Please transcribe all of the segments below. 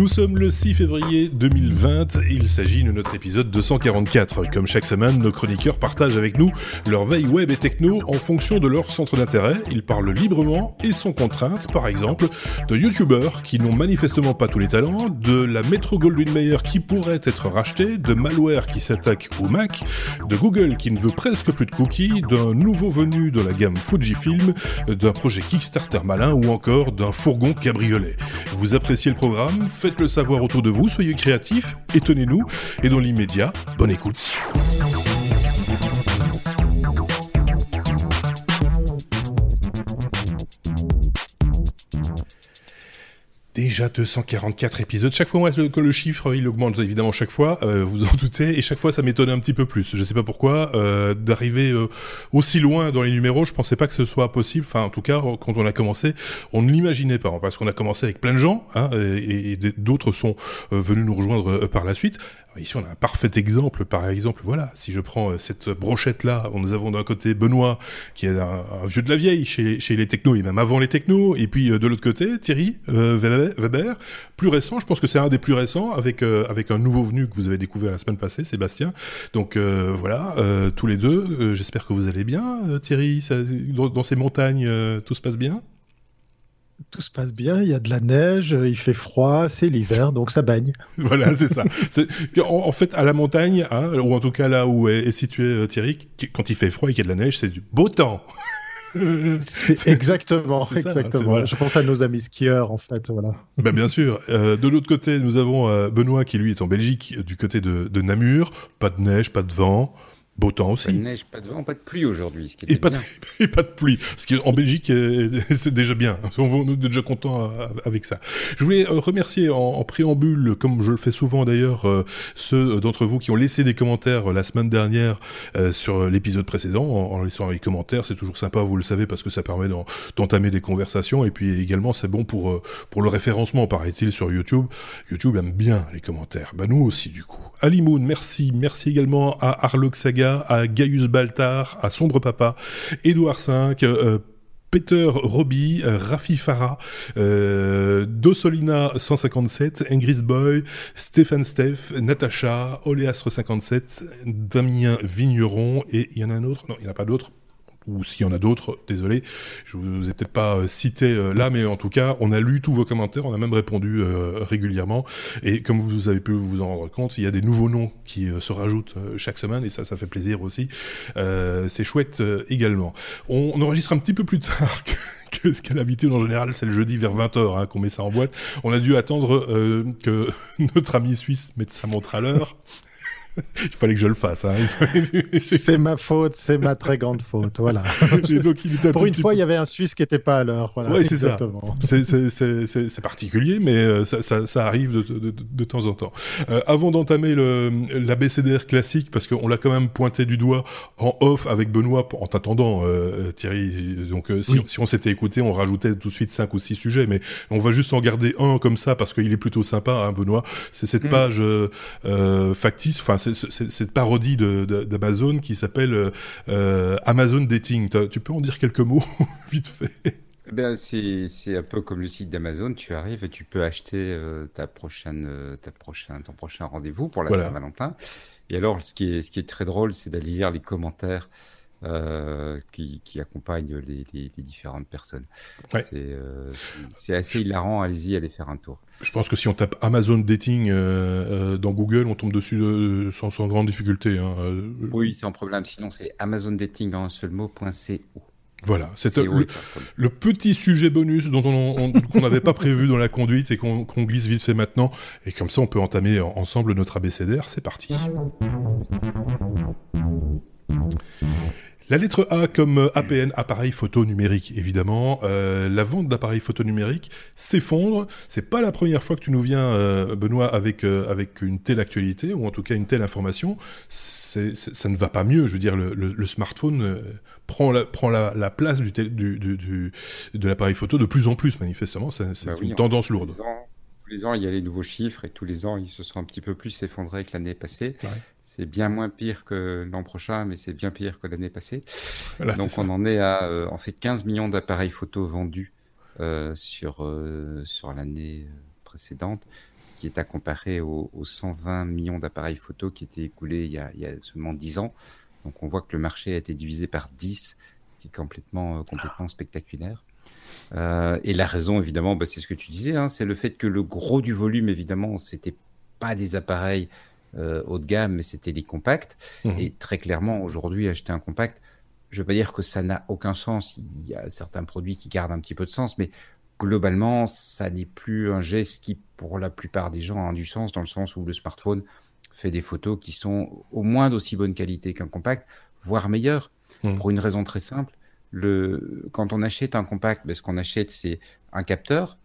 Nous sommes le 6 février 2020, il s'agit de notre épisode 244. Comme chaque semaine, nos chroniqueurs partagent avec nous leur veille web et techno en fonction de leur centre d'intérêt. Ils parlent librement et sans contrainte, par exemple, de youtubeurs qui n'ont manifestement pas tous les talents, de la Metro Goldwyn Mayer qui pourrait être rachetée, de malware qui s'attaque au Mac, de Google qui ne veut presque plus de cookies, d'un nouveau venu de la gamme Fujifilm, d'un projet Kickstarter malin ou encore d'un fourgon cabriolet. Vous appréciez le programme? Le savoir autour de vous, soyez créatifs, étonnez-nous, et dans l'immédiat, bonne écoute. Déjà 244 épisodes. Chaque fois, que le chiffre, il augmente évidemment chaque fois, euh, vous en doutez, et chaque fois, ça m'étonne un petit peu plus. Je sais pas pourquoi, euh, d'arriver euh, aussi loin dans les numéros, je pensais pas que ce soit possible. Enfin, en tout cas, quand on a commencé, on ne l'imaginait pas, parce qu'on a commencé avec plein de gens, hein, et d'autres sont venus nous rejoindre par la suite. Ici, on a un parfait exemple. Par exemple, voilà, si je prends euh, cette brochette-là, nous avons d'un côté Benoît, qui est un, vieux de la vieille chez, les technos, et même avant les technos, et puis euh, de l'autre côté, Thierry euh, Weber, plus récent, je pense que c'est un des plus récents, avec, avec un nouveau venu que vous avez découvert la semaine passée, Sébastien. Donc voilà, tous les deux, j'espère que vous allez bien. Thierry, dans, ces montagnes, tout se passe bien? Tout se passe bien, il y a de la neige, il fait froid, c'est l'hiver, donc ça baigne. voilà, c'est ça. En, fait, à la montagne, hein, ou en tout cas là où est, situé euh, Thierry, quand il fait froid et qu'il y a de la neige, c'est du beau temps. exactement, hein, exactement. Je pense à nos amis skieurs, en fait, voilà. Ben, bien sûr. Euh, de l'autre côté, nous avons euh, Benoît qui lui est en Belgique, du côté de, de Namur. Pas de neige, pas de vent. Beau temps aussi. Pas de neige, pas de vent, pas de pluie aujourd'hui. et, pas de, et pas de pluie. Ce qui en Belgique, euh, c'est déjà bien. On est déjà content euh, avec ça. Je voulais euh, remercier en, préambule, comme je le fais souvent d'ailleurs, ceux d'entre vous qui ont laissé des commentaires la semaine dernière sur l'épisode précédent. En, laissant les commentaires, c'est toujours sympa, vous le savez, parce que ça permet d'entamer des conversations. Et puis également, c'est bon pour, pour le référencement, paraît-il, sur YouTube. YouTube aime bien les commentaires. Bah nous aussi, du coup. Alimoun, merci. Merci également à Arlok Saga à Gaius Baltar, à Sombre Papa, Édouard V, euh, Peter Roby, euh, Rafi Farah, euh, Dosolina 157, Ingrid Boy, Stéphane Steff, Natacha, Oléastre 57, Damien Vigneron et il y en a un autre, non il n'y en a pas d'autres, ou s'il y en a d'autres, désolé, je vous ai peut-être pas euh, cité euh, là, mais en tout cas, on a lu tous vos commentaires, on a même répondu euh, régulièrement, et comme vous avez pu vous en rendre compte, il y a des nouveaux noms qui se rajoutent chaque semaine, et ça, ça fait plaisir aussi. c'est chouette également. On, enregistre un petit peu plus tard que ce qu'à l'habitude en général c'est le jeudi vers 20h hein, qu'on met ça en boîte. On a dû attendre que notre ami suisse mette sa montre à l'heure. il fallait que je le fasse. Hein. c'est ma faute, c'est ma très grande faute. Voilà. Pour une fois, il y avait un Suisse qui n'était pas à l'heure. Voilà, c'est ça. C'est particulier, mais euh, ça, ça, ça arrive de, de, de, temps en temps. Euh, avant d'entamer l'ABCDR classique, parce qu'on l'a quand même pointé du doigt en off avec Benoît en t'attendant, euh, Thierry. Donc, euh, si, on, si on s'était écouté, on rajoutait tout de suite cinq ou six sujets, mais on va juste en garder un comme ça parce qu'il est plutôt sympa, hein, Benoît. C'est cette mm. page factice, enfin cette parodie d'Amazon qui s'appelle euh, euh, Amazon Dating. Tu peux en dire quelques mots, vite fait? Ben, c'est un peu comme le site d'Amazon. Tu arrives et tu peux acheter euh, ta prochaine, ta prochaine, ton prochain rendez-vous pour la Saint-Valentin. Et alors, ce qui est, ce qui est très drôle, c'est d'aller lire les commentaires euh, qui, qui, accompagne les, les, les, différentes personnes. Euh, c'est assez hilarant, allez-y, allez faire un tour. Je pense que si on tape Amazon Dating euh, dans Google, on tombe dessus sans, sans, grande difficulté. Hein. Oui, c'est un problème, sinon c'est Amazon Dating en un seul mot.co. Voilà, c'est le, le, petit sujet bonus dont on qu'on n'avait pas prévu dans la conduite et qu'on glisse vite fait maintenant. Et comme ça, on peut entamer ensemble notre ABCDR. C'est parti. La lettre A comme euh, APN, appareil photo numérique, évidemment. Euh, la vente d'appareils photo numériques s'effondre. C'est pas la première fois que tu nous viens, euh, Benoît, avec avec une telle actualité ou en tout cas une telle information. Ça ne va pas mieux. Je veux dire, le, smartphone prend la prend la, place du, du, du, de l'appareil photo de plus en plus. Manifestement, c'est, bah une tendance lourde. Tous les ans, il y a les nouveaux chiffres et tous les ans, ils se sont un petit peu plus effondrés que l'année passée. C'est bien moins pire que l'an prochain, mais c'est bien pire que l'année passée. Donc on en est à euh, en fait 15 millions d'appareils photo vendus euh, sur, euh, sur l'année précédente, ce qui est à comparer aux, 120 millions d'appareils photo qui étaient écoulés il y, a, il y, a, seulement 10 ans. Donc on voit que le marché a été divisé par 10, ce qui est complètement, complètement spectaculaire. Et la raison, évidemment, bah, c'est ce que tu disais, hein, c'est le fait que le gros du volume, évidemment, c'était pas des appareils euh, haut de gamme, mais c'était des compacts. Mmh. Et très clairement, aujourd'hui, acheter un compact, je ne veux pas dire que ça n'a aucun sens. Il y a certains produits qui gardent un petit peu de sens, mais globalement, ça n'est plus un geste qui, pour la plupart des gens, a du sens, dans le sens où le smartphone fait des photos qui sont au moins d'aussi bonne qualité qu'un compact, voire meilleures, mmh. pour une raison très simple le, quand on achète un compact, ben, ce qu'on achète, c'est un capteur,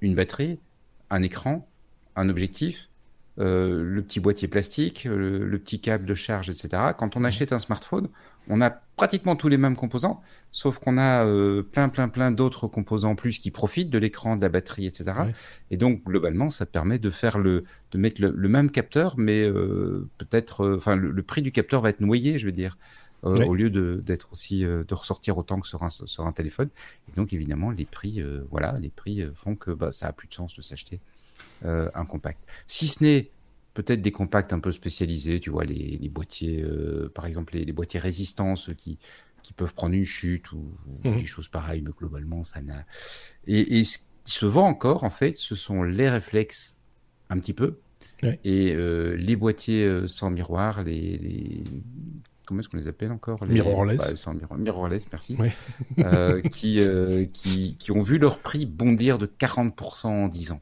une batterie, un écran, un objectif, euh, le petit boîtier plastique, le, petit câble de charge, etc. Quand on achète un smartphone, on a pratiquement tous les mêmes composants, sauf qu'on a euh, plein, plein, plein d'autres composants en plus qui profitent de l'écran, de la batterie, etc. Et donc, globalement, ça permet de faire le, de mettre le, même capteur, mais euh, peut-être, enfin, le, prix du capteur va être noyé, je veux dire. Au lieu d'être aussi de ressortir autant que sur un, sur un téléphone. Et donc évidemment les prix, voilà, les prix font que bah, ça a plus de sens de s'acheter un compact. Si ce n'est peut-être des compacts un peu spécialisés, tu vois, les, les boîtiers, par exemple les, les, boîtiers résistance qui, qui peuvent prendre une chute ou, mmh des choses pareilles, mais globalement, ça n'a. Et, et, ce qui se vend encore, en fait, ce sont les réflexes un petit peu. Et les boîtiers sans miroir, les, les, comment est-ce qu'on les appelle encore? Les, Mirrorless. Bah, mirrorless, merci. Euh, qui, euh, qui, qui, ont vu leur prix bondir de 40% en 10 ans.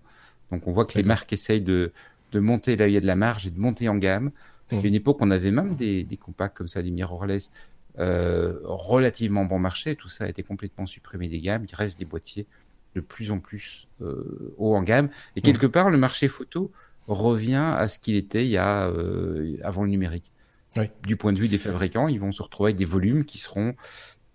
Donc on voit que les marques essayent de, de monter là où il y a de la marge et de monter en gamme. Parce qu'à une époque, on avait même des, des compacts comme ça, des mirrorless, euh, relativement bon marché. Tout ça a été complètement supprimé des gammes. Il reste des boîtiers de plus en plus haut en gamme. Et quelque part, le marché photo revient à ce qu'il était il y a avant le numérique. Du point de vue des fabricants, ils vont se retrouver avec des volumes qui seront,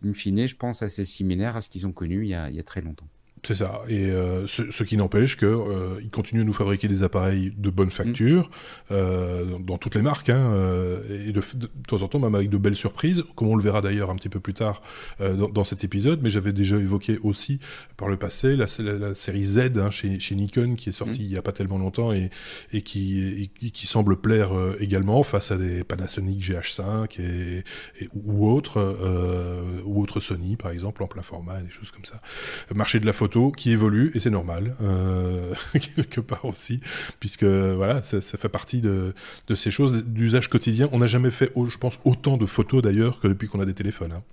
in fine, je pense, assez similaires à ce qu'ils ont connu il y a très longtemps. C'est ça. Et euh, ce, qui n'empêche qu'ils euh, continuent à nous fabriquer des appareils de bonne facture mm. euh, dans toutes les marques, hein, euh, et de, de, temps en temps même avec de belles surprises, comme on le verra d'ailleurs un petit peu plus tard dans, dans, cet épisode. Mais j'avais déjà évoqué aussi par le passé la, la, la série Z hein, chez, chez, Nikon qui est sortie mm. il y a pas tellement longtemps et, et qui, et, qui semble plaire également face à des Panasonic GH5 et, et ou autres ou autres Sony par exemple en plein format, et des choses comme ça. Marché de la photo qui évolue et c'est normal euh, quelque part aussi puisque voilà ça, fait partie de, ces choses d'usage quotidien. On n'a jamais fait, je pense, autant de photos d'ailleurs que depuis qu'on a des téléphones. Hein.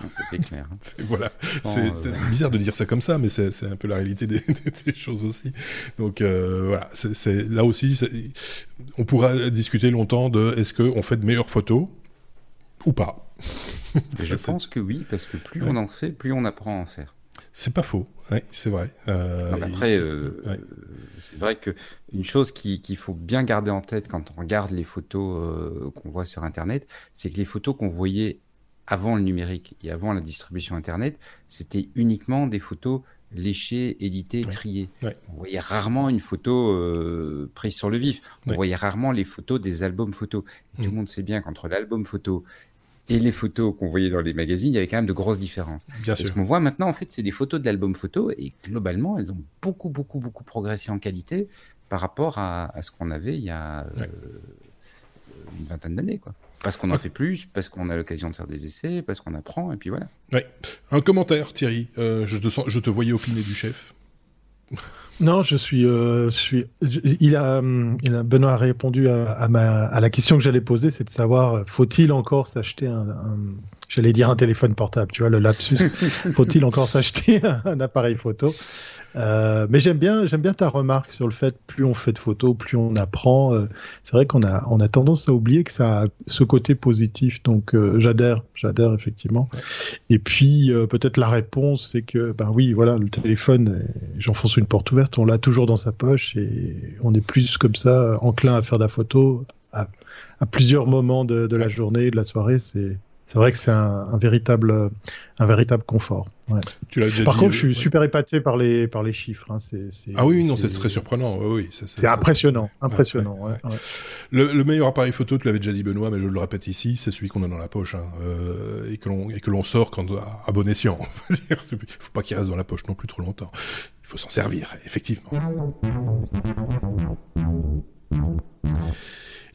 Ah, c'est clair. voilà. C'est euh, bizarre de dire ça comme ça, mais c'est un peu la réalité des, choses aussi. Donc euh, voilà, c'est là aussi, on pourra discuter longtemps de est-ce qu'on fait de meilleures photos ou pas. je pense que oui, parce que plus on en fait, plus on apprend à en faire. C'est pas faux, c'est vrai. Euh, après, euh, c'est vrai que une chose qu'il faut bien garder en tête quand on regarde les photos euh, qu'on voit sur Internet, c'est que les photos qu'on voyait avant le numérique et avant la distribution Internet, c'était uniquement des photos léchées, éditées, triées. On voyait rarement une photo prise sur le vif. On voyait rarement les photos des albums photos. Tout le mm. monde sait bien qu'entre l'album photo et les photos qu'on voyait dans les magazines, il y avait quand même de grosses différences. Bien Ce qu'on voit maintenant, en fait, c'est des photos de l'album photo et globalement, elles ont beaucoup, beaucoup, beaucoup progressé en qualité par rapport à, ce qu'on avait il y a euh, une vingtaine d'années, quoi. Parce qu'on en fait plus, parce qu'on a l'occasion de faire des essais, parce qu'on apprend, et puis voilà. Ouais. Un commentaire, Thierry. Euh, je, te sens, je te voyais opiner du chef. Non, je suis, euh, je suis. Il a, il a, Benoît a répondu à, ma, à la question que j'allais poser, c'est de savoir faut-il encore s'acheter un, un j'allais dire un téléphone portable, tu vois le lapsus. faut-il encore s'acheter un appareil photo? Euh, mais j'aime bien, j'aime bien ta remarque sur le fait plus on fait de photos, plus on apprend. Euh, c'est vrai qu'on a, on a tendance à oublier que ça a ce côté positif. Donc euh, j'adhère, j'adhère effectivement. Et puis peut-être la réponse, c'est que ben oui, voilà, le téléphone, j'enfonce une porte ouverte, on l'a toujours dans sa poche et on est plus comme ça enclin à faire de la photo à, à plusieurs moments de, de la journée, de la soirée. C'est c'est vrai que c'est un, véritable, un véritable confort. Tu déjà par contre, je suis super épaté par les, par les chiffres. Hein. ah oui, non, c'est très surprenant. Oui, c'est impressionnant, impressionnant. Le, meilleur appareil photo, tu l'avais déjà dit Benoît, mais je le répète ici, c'est celui qu'on a dans la poche hein, euh, et que l'on sort quand à, bon escient. Il faut pas qu'il reste dans la poche non plus trop longtemps. Il faut s'en servir, effectivement.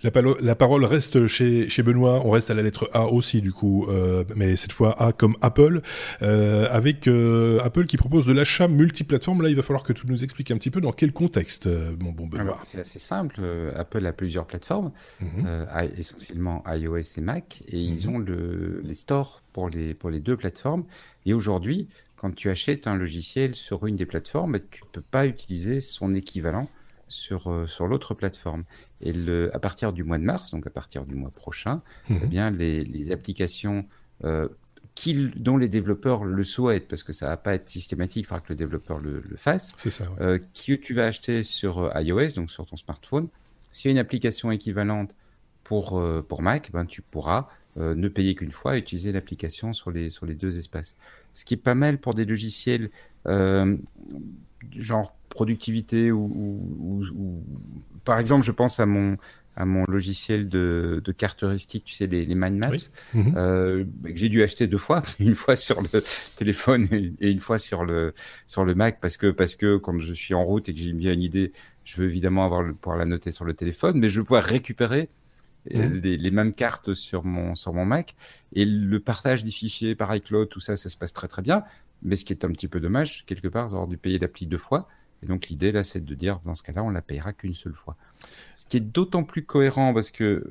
La, parole reste chez, chez, Benoît, on reste à la lettre A aussi du coup, euh, mais cette fois A comme Apple, euh, avec euh, Apple qui propose de l'achat multiplateforme. Là, il va falloir que tu nous expliques un petit peu dans quel contexte, mon bon Benoît. C'est assez simple, Apple a plusieurs plateformes, mhm. essentiellement iOS et Mac, et ils mhm. ont le, les stores pour les, pour les deux plateformes. Et aujourd'hui, quand tu achètes un logiciel sur une des plateformes, tu ne peux pas utiliser son équivalent sur, euh, sur l'autre plateforme. Et le, à partir du mois de mars, donc à partir du mois prochain, mhm. eh bien, les, les applications euh, dont les développeurs le souhaitent, parce que ça va pas être systématique, il faudra que le développeur le, le fasse, ça, euh, que tu vas acheter sur iOS, donc sur ton smartphone, s'il y a une application équivalente pour, pour Mac, ben, tu pourras ne payer qu'une fois et utiliser l'application sur les, sur les deux espaces. Ce qui est pas mal pour des logiciels genre productivité ou, par exemple, je pense à mon à mon logiciel de, de carte heuristique, tu sais, les, les mind maps, mhm. euh, que j'ai dû acheter deux fois, une fois sur le téléphone et, une fois sur le sur le Mac, parce que parce que quand je suis en route et que j'ai bien une idée, je veux évidemment avoir le, pouvoir la noter sur le téléphone, mais je veux pouvoir récupérer euh, mhm. les, les, mêmes cartes sur mon sur mon Mac et le partage des fichiers par iCloud, tout ça, ça se passe très très bien. Mais ce qui est un petit peu dommage, quelque part, d'avoir dû payer l'appli deux fois. Et donc l'idée là, c'est de dire, dans ce cas-là, on la payera qu'une seule fois. Ce qui est d'autant plus cohérent parce que euh,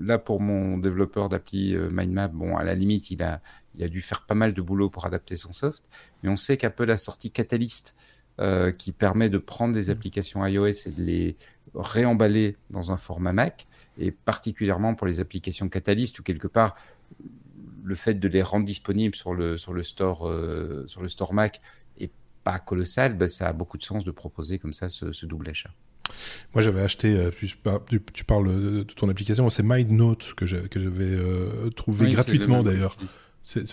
là, pour mon développeur d'appli euh, MindMap, bon, à la limite, il a, il a dû faire pas mal de boulot pour adapter son soft. Mais on sait qu'Apple a sorti Catalyst, euh, qui permet de prendre des applications iOS et de les réemballer dans un format Mac, et particulièrement pour les applications Catalyst, où quelque part, le fait de les rendre disponibles sur le, sur le, store, sur le store Mac pas colossal, ben, ça a beaucoup de sens de proposer comme ça ce, double achat. Moi, j'avais acheté, euh, tu, parles de ton application, c'est MindNote que j'avais euh, trouvé gratuitement d'ailleurs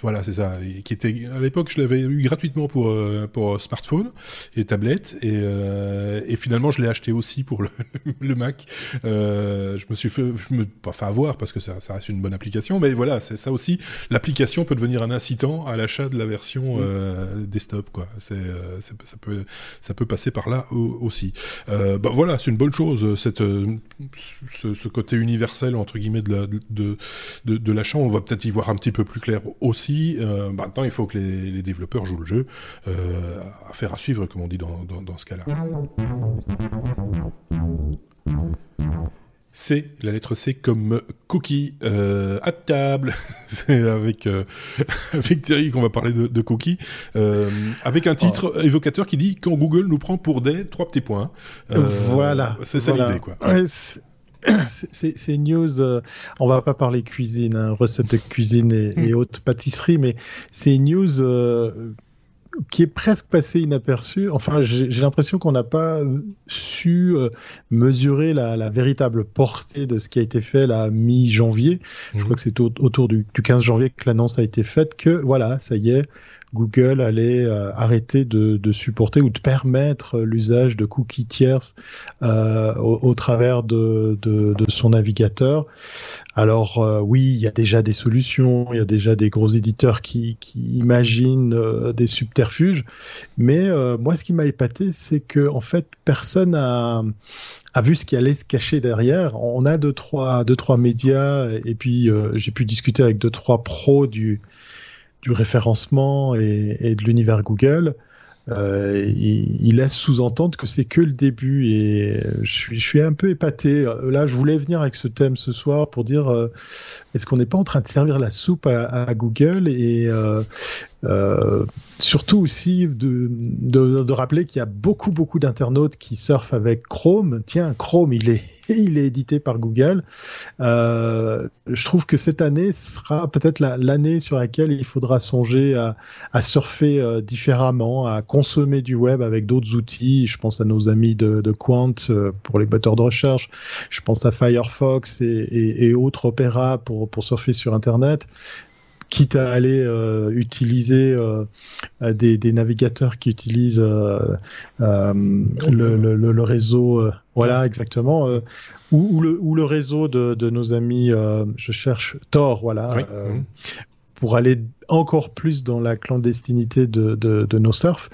voilà, c'est ça. qui était à l'époque, je l'avais eu gratuitement pour euh, pour smartphone et tablette, et, euh, et finalement, je l'ai acheté aussi pour le, le Mac. Euh, je me suis fait, je me pas fait avoir parce que ça, ça reste une bonne application, mais voilà, c'est ça aussi. L'application peut devenir un incitant à l'achat de la version euh, desktop, quoi. C'est, ça peut ça peut passer par là aussi. bah voilà, c'est une bonne chose cette ce, ce, côté universel entre guillemets de la, de de, de l'achat. On va peut-être y voir un petit peu plus clair aussi, euh, maintenant il faut que les, développeurs jouent le jeu, euh, à faire à suivre comme on dit dans, dans, ce cas-là. C, la lettre C comme cookie euh, à table. C'est avec avec Thierry qu'on va parler de, cookie, avec un titre oh. évocateur qui dit quand Google nous prend pour des trois petits points. voilà, c'est ça l'idée quoi c'est news. Euh, on va pas parler cuisine, hein, recettes de cuisine et, et haute pâtisserie, mais c'est news euh, qui est presque passée inaperçue. Enfin, j'ai l'impression qu'on n'a pas su euh, mesurer la, véritable portée de ce qui a été fait la mi-janvier. Je hmm. crois que c'est autour du, du 15 janvier que l'annonce a été faite. Que voilà, ça y est, Google allait euh, arrêter de, supporter ou de permettre l'usage de cookies tierces euh, au, travers de, son navigateur. Alors euh, oui, il y a déjà des solutions, il y a déjà des gros éditeurs qui, imaginent des subterfuges, mais moi ce qui m'a épaté, c'est que en fait personne a a vu ce qui allait se cacher derrière. On a deux trois deux trois médias et puis j'ai pu discuter avec deux trois pros du du référencement et, de l'univers Google, euh, il, laisse sous-entendre que c'est que le début et je suis, un peu épaté. Là, je voulais venir avec ce thème ce soir pour dire euh, est-ce qu'on n'est pas en train de servir la soupe à, Google et euh, surtout aussi de, de, rappeler qu'il y a beaucoup beaucoup d'internautes qui surfent avec Chrome. Tiens, Chrome, il est il est édité par Google. Euh, je trouve que cette année sera peut-être l'année sur laquelle il faudra songer à, surfer euh, différemment, à consommer du web avec d'autres outils. Je pense à nos amis de, Quant euh, pour les moteurs de recherche. Je pense à Firefox et, et, et autres Opera pour surfer sur Internet quitte à aller euh, utiliser euh, des, des, navigateurs qui utilisent le, le, le, réseau, voilà exactement, ou, ou, le, ou le réseau de, de nos amis, je cherche Tor, voilà, pour aller encore plus dans la clandestinité de, de, nos surfs.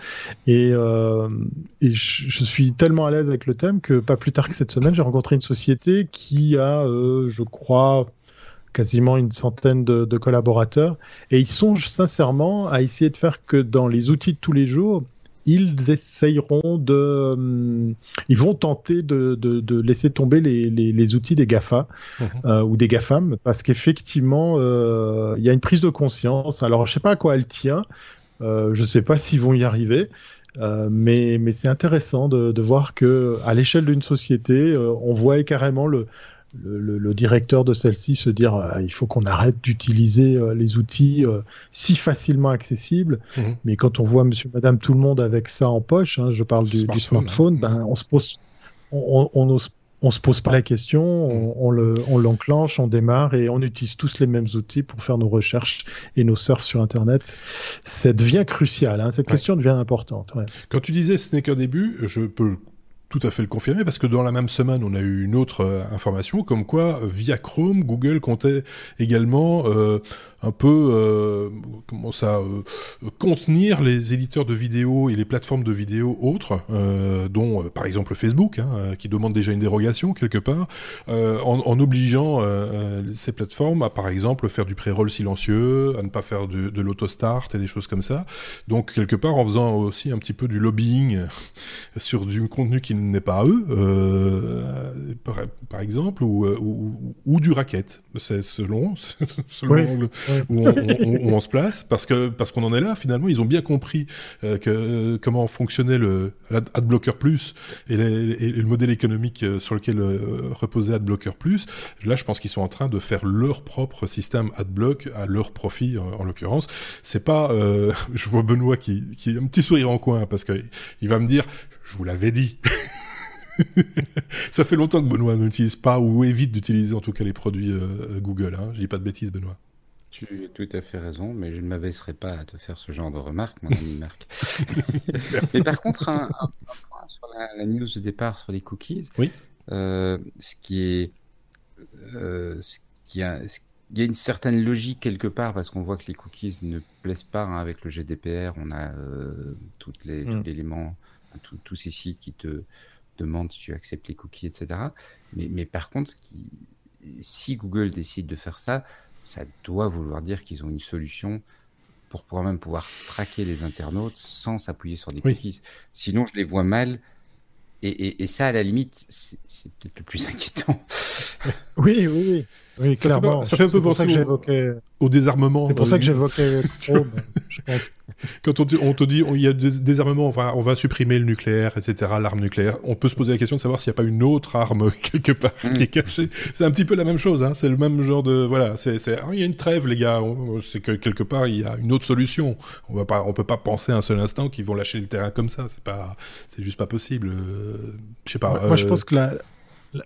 Et, euh, et je, suis tellement à l'aise avec le thème que pas plus tard que cette semaine, j'ai rencontré une société qui a, euh, je crois, quasiment une centaine de, de, collaborateurs. Et ils songent sincèrement à essayer de faire que dans les outils de tous les jours, ils essayeront de, euh, ils vont tenter de, de, laisser tomber les, les, outils des Gafa mhm. euh, ou des Gafam parce qu'effectivement euh, il y a une prise de conscience. Alors je sais pas à quoi elle tient, je sais pas s'ils vont y arriver. mais, mais c'est intéressant de, de, voir que à l'échelle d'une société, on voit carrément le, le, directeur de celle-ci se dire euh, il faut qu'on arrête d'utiliser euh, les outils euh, si facilement accessibles. Mhm. Mais quand on voit monsieur, madame, tout le monde avec ça en poche, hein, je parle du, smartphone, hein. ben, on se pose, on, on, se pose pas la question, mhm. on, le, on l'enclenche, on démarre et on utilise tous les mêmes outils pour faire nos recherches et nos surfs sur Internet. Ça devient crucial, hein, cette question devient importante. Quand tu disais ce n'est qu'un début, je peux tout à fait le confirmer parce que dans la même semaine, on a eu une autre euh, information comme quoi via Chrome, Google comptait également euh, un peu euh, comment ça euh, contenir les éditeurs de vidéos et les plateformes de vidéos autres, euh, dont par exemple Facebook, hein, qui demande déjà une dérogation quelque part, en, obligeant ces plateformes à par exemple faire du pré-roll silencieux, à ne pas faire de, de l'autostart et des choses comme ça. Donc quelque part en faisant aussi un petit peu du lobbying sur du contenu qui n'est pas à eux, par, par, exemple, ou, ou, ou, du racket. C'est selon, selon où, on, se place, parce que parce qu'on en est là finalement. Ils ont bien compris euh, que comment fonctionnait le AdBlocker Plus et, le modèle économique euh, sur lequel euh, reposait AdBlocker Plus. Là, je pense qu'ils sont en train de faire leur propre système AdBlock à leur profit en, l'occurrence. C'est pas, je vois Benoît qui qui a un petit sourire en coin parce que il va me dire, je vous l'avais dit. ça fait longtemps que Benoît n'utilise pas ou évite d'utiliser en tout cas les produits Google. Hein. Je dis pas de bêtises, Benoît. Tu as tout à fait raison, mais je ne m'abaisserai pas à te faire ce genre de remarques, mon ami Marc. mais par contre, un, point sur la, news de départ sur les cookies. Oui. Euh, ce qui est. Euh, ce qui a, il y a une certaine logique quelque part parce qu'on voit que les cookies ne plaisent pas hein, avec le GDPR. On a euh, toutes les, tous mm. l'élément, tous ces sites qui te demandent si tu acceptes les cookies, etc. Mais, mais par contre, qui, si Google décide de faire ça, ça doit vouloir dire qu'ils ont une solution pour pouvoir même pouvoir traquer les internautes sans s'appuyer sur des cookies. Sinon, je les vois mal. Et, et, ça, à la limite, c'est peut-être le plus inquiétant. oui, oui, oui. Oui, ça clairement. Fait, ça fait un peu penser que j'évoquais au désarmement. C'est pour ça que j'évoquais Chrome, je pense. Quand on, on te dit il y a des désarmement, on va, on va supprimer le nucléaire, etc., l'arme nucléaire, on peut se poser la question de savoir s'il n'y a pas une autre arme quelque part mm. qui est cachée. C'est un petit peu la même chose, hein. c'est le même genre de voilà. C'est, ah, il y a une trêve, les gars. C'est que quelque part il y a une autre solution. On va pas, on peut pas penser un seul instant qu'ils vont lâcher le terrain comme ça. C'est pas, c'est juste pas possible. Euh, je sais pas. Moi, je euh, pense que la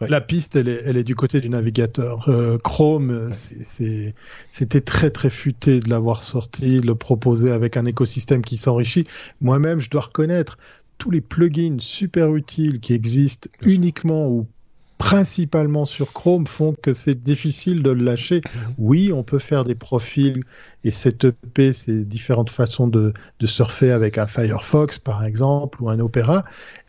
la, piste, elle est, elle est, du côté du navigateur. Euh, Chrome, c'était très très futé de l'avoir sorti, de le proposer avec un écosystème qui s'enrichit. Moi-même, je dois reconnaître tous les plugins super utiles qui existent uniquement ou principalement sur Chrome font que c'est difficile de le lâcher. Mhm. Oui, on peut faire des profils et EP, c'est différentes façons de, surfer avec un Firefox par exemple ou un Opera,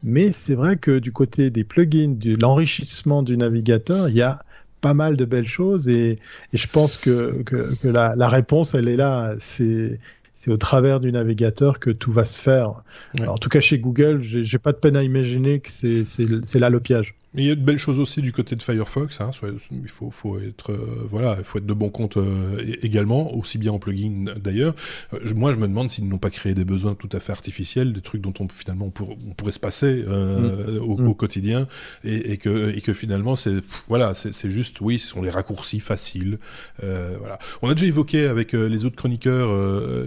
mais c'est vrai que du côté des plugins, de l'enrichissement du navigateur, il y a pas mal de belles choses et, je pense que, la, réponse, elle est là. C'est c'est au travers du navigateur que tout va se faire. en tout cas, chez Google, j'ai pas de peine à imaginer que c'est là le piège. Mais il y a de belles choses aussi du côté de Firefox. Hein. Il faut, faut être, euh, voilà, il faut être de bon compte euh, également, aussi bien en plugin d'ailleurs. Euh, moi, je me demande s'ils n'ont pas créé des besoins tout à fait artificiels, des trucs dont on finalement on, pourrait se passer mm. au, mm. quotidien, et, et, que, et que finalement c'est, voilà, c'est juste, oui, ce sont les raccourcis faciles. voilà. On a déjà évoqué avec les autres chroniqueurs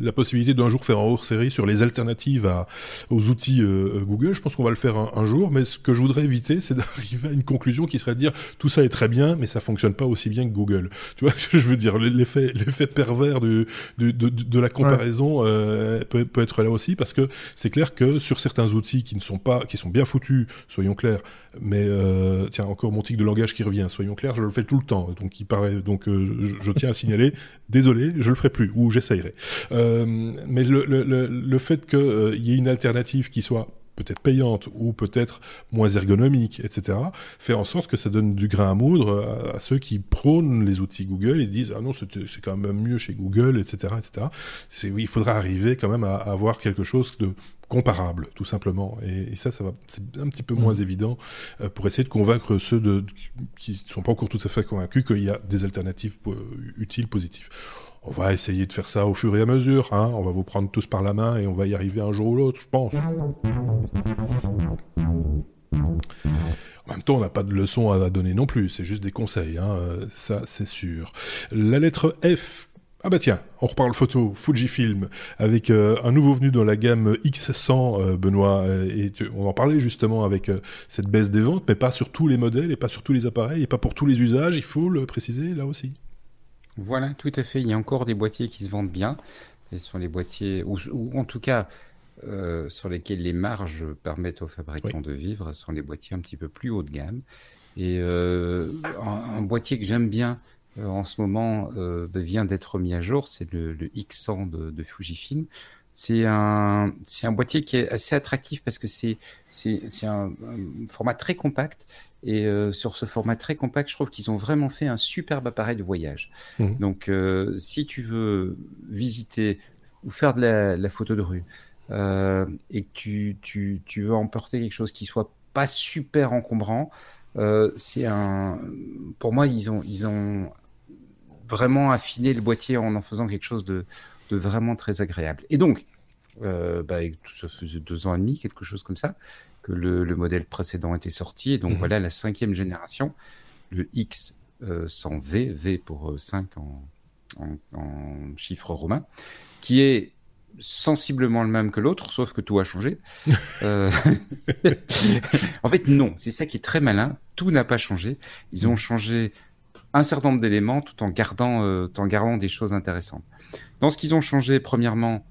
la possibilité d'un jour faire un hors-série sur les alternatives à, aux outils Google. Je pense qu'on va le faire un, un jour, mais ce que je voudrais éviter, c'est d'arriver une conclusion qui serait de dire tout ça est très bien, mais ça fonctionne pas aussi bien que Google. Tu vois ce que je veux dire? L'effet, l'effet pervers de, de, de, la comparaison euh, peut, peut, être là aussi parce que c'est clair que sur certains outils qui ne sont pas, qui sont bien foutus, soyons clairs, mais euh, tiens encore mon tic de langage qui revient, soyons clairs, je le fais tout le temps, donc il paraît, donc euh, je, tiens à signaler, désolé, je le ferai plus ou j'essayerai. Mais le, le, le, le fait qu'il y ait une alternative qui soit peut-être payante ou peut-être moins ergonomique, etc., fait en sorte que ça donne du grain à moudre à, ceux qui prônent les outils Google et disent ah non c'est quand même mieux chez Google, etc., etc. Il faudra arriver quand même à, avoir quelque chose de comparable, tout simplement. Et, ça, ça va, c'est un petit peu moins mmh. évident euh, pour essayer de convaincre ceux de, qui ne sont pas encore tout à fait convaincus qu'il y a des alternatives utiles, positives on va essayer de faire ça au fur et à mesure. Hein. On va vous prendre tous par la main et on va y arriver un jour ou l'autre, je pense. En même temps, on n'a pas de leçons à donner non plus, c'est juste des conseils, hein. ça c'est sûr. La lettre F. Ah bah tiens, on reparle photo, Fujifilm, avec euh, un nouveau venu dans la gamme X100, euh, Benoît, et on en parlait justement avec euh, cette baisse des ventes, mais pas sur tous les modèles et pas sur tous les appareils et pas pour tous les usages, il faut le préciser là aussi. Voilà, tout à fait. Il y a encore des boîtiers qui se vendent bien. Et sont les boîtiers, ou, en tout cas, euh, sur lesquels les marges permettent aux fabricants de vivre, sont les boîtiers un petit peu plus haut de gamme. Et euh, un, boîtier que j'aime bien euh, en ce moment bah, vient d'être mis à jour, c'est le, X100 de, de Fujifilm. C'est un, c'est un boîtier qui est assez attractif parce que c'est, c'est, c'est un, format très compact. Et euh, sur ce format très compact, je trouve qu'ils ont vraiment fait un superbe appareil de voyage. Mmh. Donc, euh, si tu veux visiter ou faire de la, photo de rue euh, et que tu, tu, tu, veux emporter quelque chose qui soit pas super encombrant, c'est un. Pour moi, ils ont, ils ont vraiment affiné le boîtier en en faisant quelque chose de, de vraiment très agréable. Et donc, euh, bah, ça faisait deux ans et demi, quelque chose comme ça, que le, modèle précédent était sorti. Et donc mhm. voilà la cinquième génération, le X 100V, V pour 5 euh, en, en, chiffre romain, qui est sensiblement le même que l'autre, sauf que tout a changé. euh... en fait, non, c'est ça qui est très malin. Tout n'a pas changé. Ils ont mhm. changé un certain nombre d'éléments tout en gardant, euh, en gardant des choses intéressantes. Dans ce qu'ils ont changé, premièrement,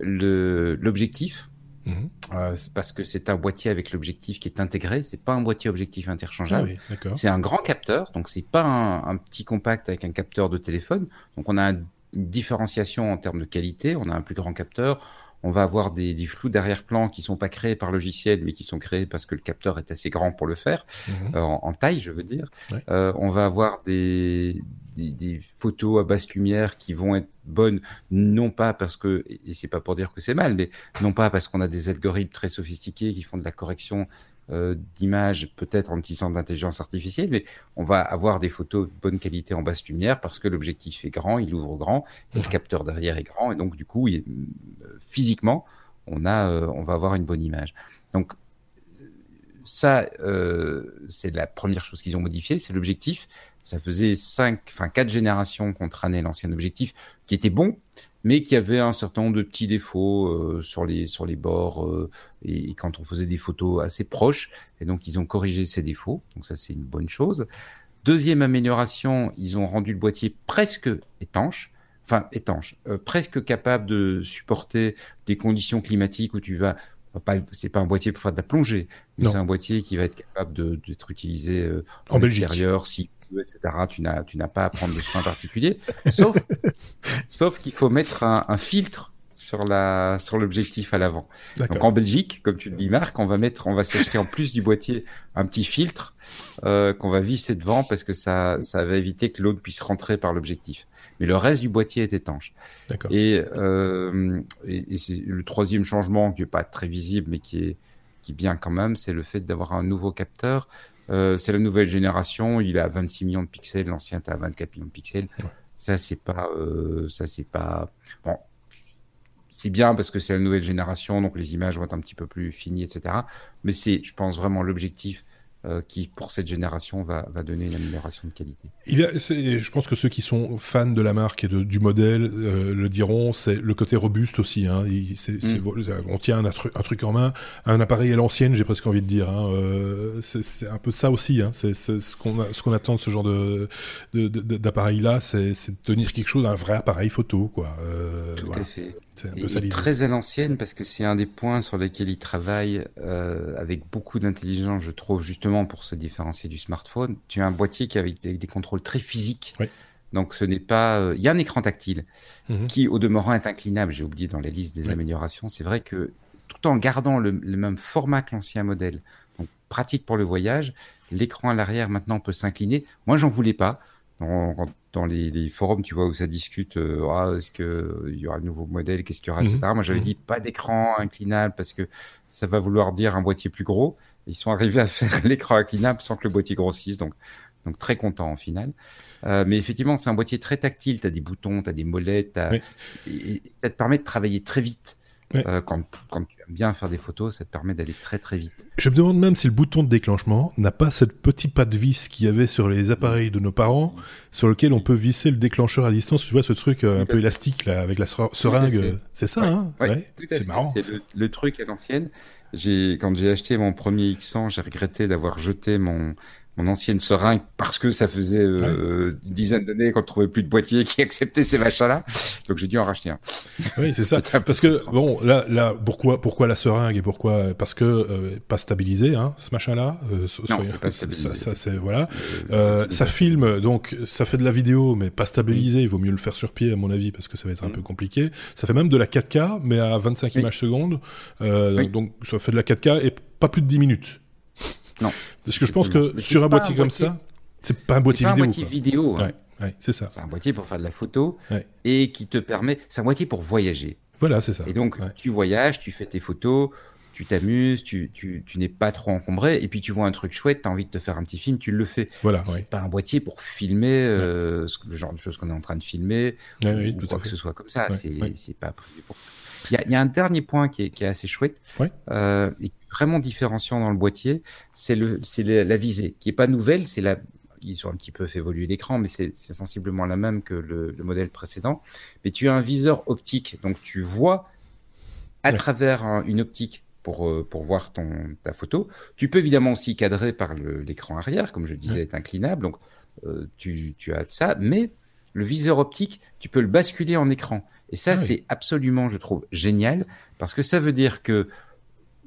l'objectif. Mhm. Euh, parce que c'est un boîtier avec l'objectif qui est intégré, c'est pas un boîtier objectif interchangeable. Ah c'est un grand capteur, donc c'est pas un, petit compact avec un capteur de téléphone. Donc on a une différenciation en termes de qualité, on a un plus grand capteur, on va avoir des, flous d'arrière-plan qui sont pas créés par logiciel, mais qui sont créés parce que le capteur est assez grand pour le faire, mhm. euh, en, taille, je veux dire. Euh, on va avoir des, des, photos à basse lumière qui vont être bonnes, non pas parce que, et c'est pas pour dire que c'est mal, mais non pas parce qu'on a des algorithmes très sophistiqués qui font de la correction euh, d'images, peut-être en utilisant de l'intelligence artificielle, mais on va avoir des photos de bonne qualité en basse lumière parce que l'objectif est grand, il ouvre grand, et le capteur derrière est grand, et donc du coup, il, euh, physiquement, on, a, euh, on va avoir une bonne image. Donc ça, euh, c'est la première chose qu'ils ont modifié, c'est l'objectif. Ça faisait cinq, enfin quatre générations qu'on traînait l'ancien objectif, qui était bon, mais qui avait un certain nombre de petits défauts euh, sur les sur les bords et, quand on faisait des photos assez proches. Et donc ils ont corrigé ces défauts. Donc ça c'est une bonne chose. Deuxième amélioration, ils ont rendu le boîtier presque étanche. Enfin, étanche, presque capable de supporter des conditions climatiques où tu vas c'est pas un boîtier pour faire de la plongée, mais c'est un boîtier qui va être capable d'être utilisé euh, en, extérieur, si etc. Tu n'as, tu n'as pas à prendre de soins particuliers, sauf, sauf qu'il faut mettre un, filtre sur la sur l'objectif à l'avant. Donc en Belgique, comme tu le dis Marc, on va mettre, on va s'acheter en plus du boîtier un petit filtre euh, qu'on va visser devant parce que ça ça va éviter que l'eau ne puisse rentrer par l'objectif. Mais le reste du boîtier est étanche. Et, euh, et, et c'est le troisième changement qui est pas très visible mais qui est qui est bien quand même, c'est le fait d'avoir un nouveau capteur. Euh, c'est la nouvelle génération, il a 26 millions de pixels, l'ancien était à 24 millions de pixels. Ça c'est pas, euh, ça c'est pas. Bon, c'est bien parce que c'est la nouvelle génération, donc les images vont être un petit peu plus finies, etc. Mais c'est, je pense, vraiment l'objectif euh, qui, pour cette génération, va, va, donner une amélioration de qualité. Il a, je pense que ceux qui sont fans de la marque et de, du modèle euh, le diront, c'est le côté robuste aussi. Hein. Il, mm. on tient un, un, truc en main, un appareil à l'ancienne, j'ai presque envie de dire. Hein. Euh, c'est un peu ça aussi. Hein. C'est ce qu'on attend de ce genre d'appareil-là, c'est de tenir quelque chose, un vrai appareil photo. Quoi. Tout à fait. C'est très à l'ancienne parce que c'est un des points sur lesquels il travaille euh, avec beaucoup d'intelligence, je trouve, justement pour se différencier du smartphone. Tu as un boîtier qui a avec des, contrôles très physiques. Donc ce n'est pas. Euh, il y a un écran tactile mhm. qui, au demeurant, est inclinable. J'ai oublié dans la liste des améliorations. C'est vrai que tout en gardant le, même format que l'ancien modèle, donc pratique pour le voyage, l'écran à l'arrière maintenant peut s'incliner. Moi, j'en voulais pas dans les, forums, tu vois, où ça discute, euh, ah, est-ce qu'il euh, y aura un nouveau modèle, qu'est-ce qu'il y aura, etc. Mhm. Moi, j'avais mhm. dit pas d'écran inclinable parce que ça va vouloir dire un boîtier plus gros. Ils sont arrivés à faire l'écran inclinable sans que le boîtier grossisse, donc, donc très content en final. Euh, mais effectivement, c'est un boîtier très tactile. Tu as des boutons, tu as des molettes, et ça te permet de travailler très vite. Euh, quand, tu aimes bien faire des photos, ça te permet d'aller très très vite. Je me demande même si le bouton de déclenchement n'a pas ce petit pas de vis qu'il y avait sur les appareils de nos parents, sur lequel on peut visser le déclencheur à distance. Tu vois ce truc euh, un peu élastique là, avec la seringue. C'est ça, hein? C'est marrant. C'est le, truc à l'ancienne. Quand j'ai acheté mon premier X100, j'ai regretté d'avoir jeté mon, mon ancienne seringue parce que ça faisait euh, une dizaine d'années qu'on ne trouvait plus de boîtier qui acceptait ces machins-là. Donc j'ai dû en racheter un. Oui, c'est ça. Parce que bon, là, là, pourquoi, pourquoi la seringue et pourquoi Parce que euh, pas stabilisé, hein, ce machin-là. Euh, non, c'est pas stabilisé. Ça, c'est voilà. ça filme, donc ça fait de la vidéo, mais pas stabilisé. Il vaut mieux le faire sur pied, à mon avis, parce que ça va être un mm. peu compliqué. Ça fait même de la 4K, mais à 25 images secondes. Donc ça fait de la 4K et pas plus de 10 minutes. Non. Parce que je pense que sur un boîtier, comme ça, c'est pas un boîtier vidéo. C'est un boîtier vidéo. Hein. Ouais, c'est ça. C'est un boîtier pour faire de la photo et qui te permet. C'est un boîtier pour voyager. Voilà, c'est ça. Et donc, tu voyages, tu fais tes photos, tu t'amuses, tu, tu, tu n'es pas trop encombré, et puis tu vois un truc chouette, tu as envie de te faire un petit film, tu le fais. Voilà. C'est pas un boîtier pour filmer euh, le genre de choses qu'on est en train de filmer, ou, quoi que ce soit comme ça. C'est pas prévu pour ça. Il y, y, a un dernier point qui est, qui est assez chouette, euh, et vraiment différenciant dans le boîtier, c'est la, visée, qui est pas nouvelle, c'est la, ils ont un petit peu fait évoluer l'écran, mais c'est sensiblement la même que le, le, modèle précédent. Mais tu as un viseur optique, donc tu vois à travers une optique pour, euh, pour voir ton, ta photo. Tu peux évidemment aussi cadrer par l'écran arrière, comme je disais, est inclinable, donc euh, tu, tu, as ça, mais le viseur optique, tu peux le basculer en écran. Et ça, ah c'est absolument, je trouve, génial, parce que ça veut dire que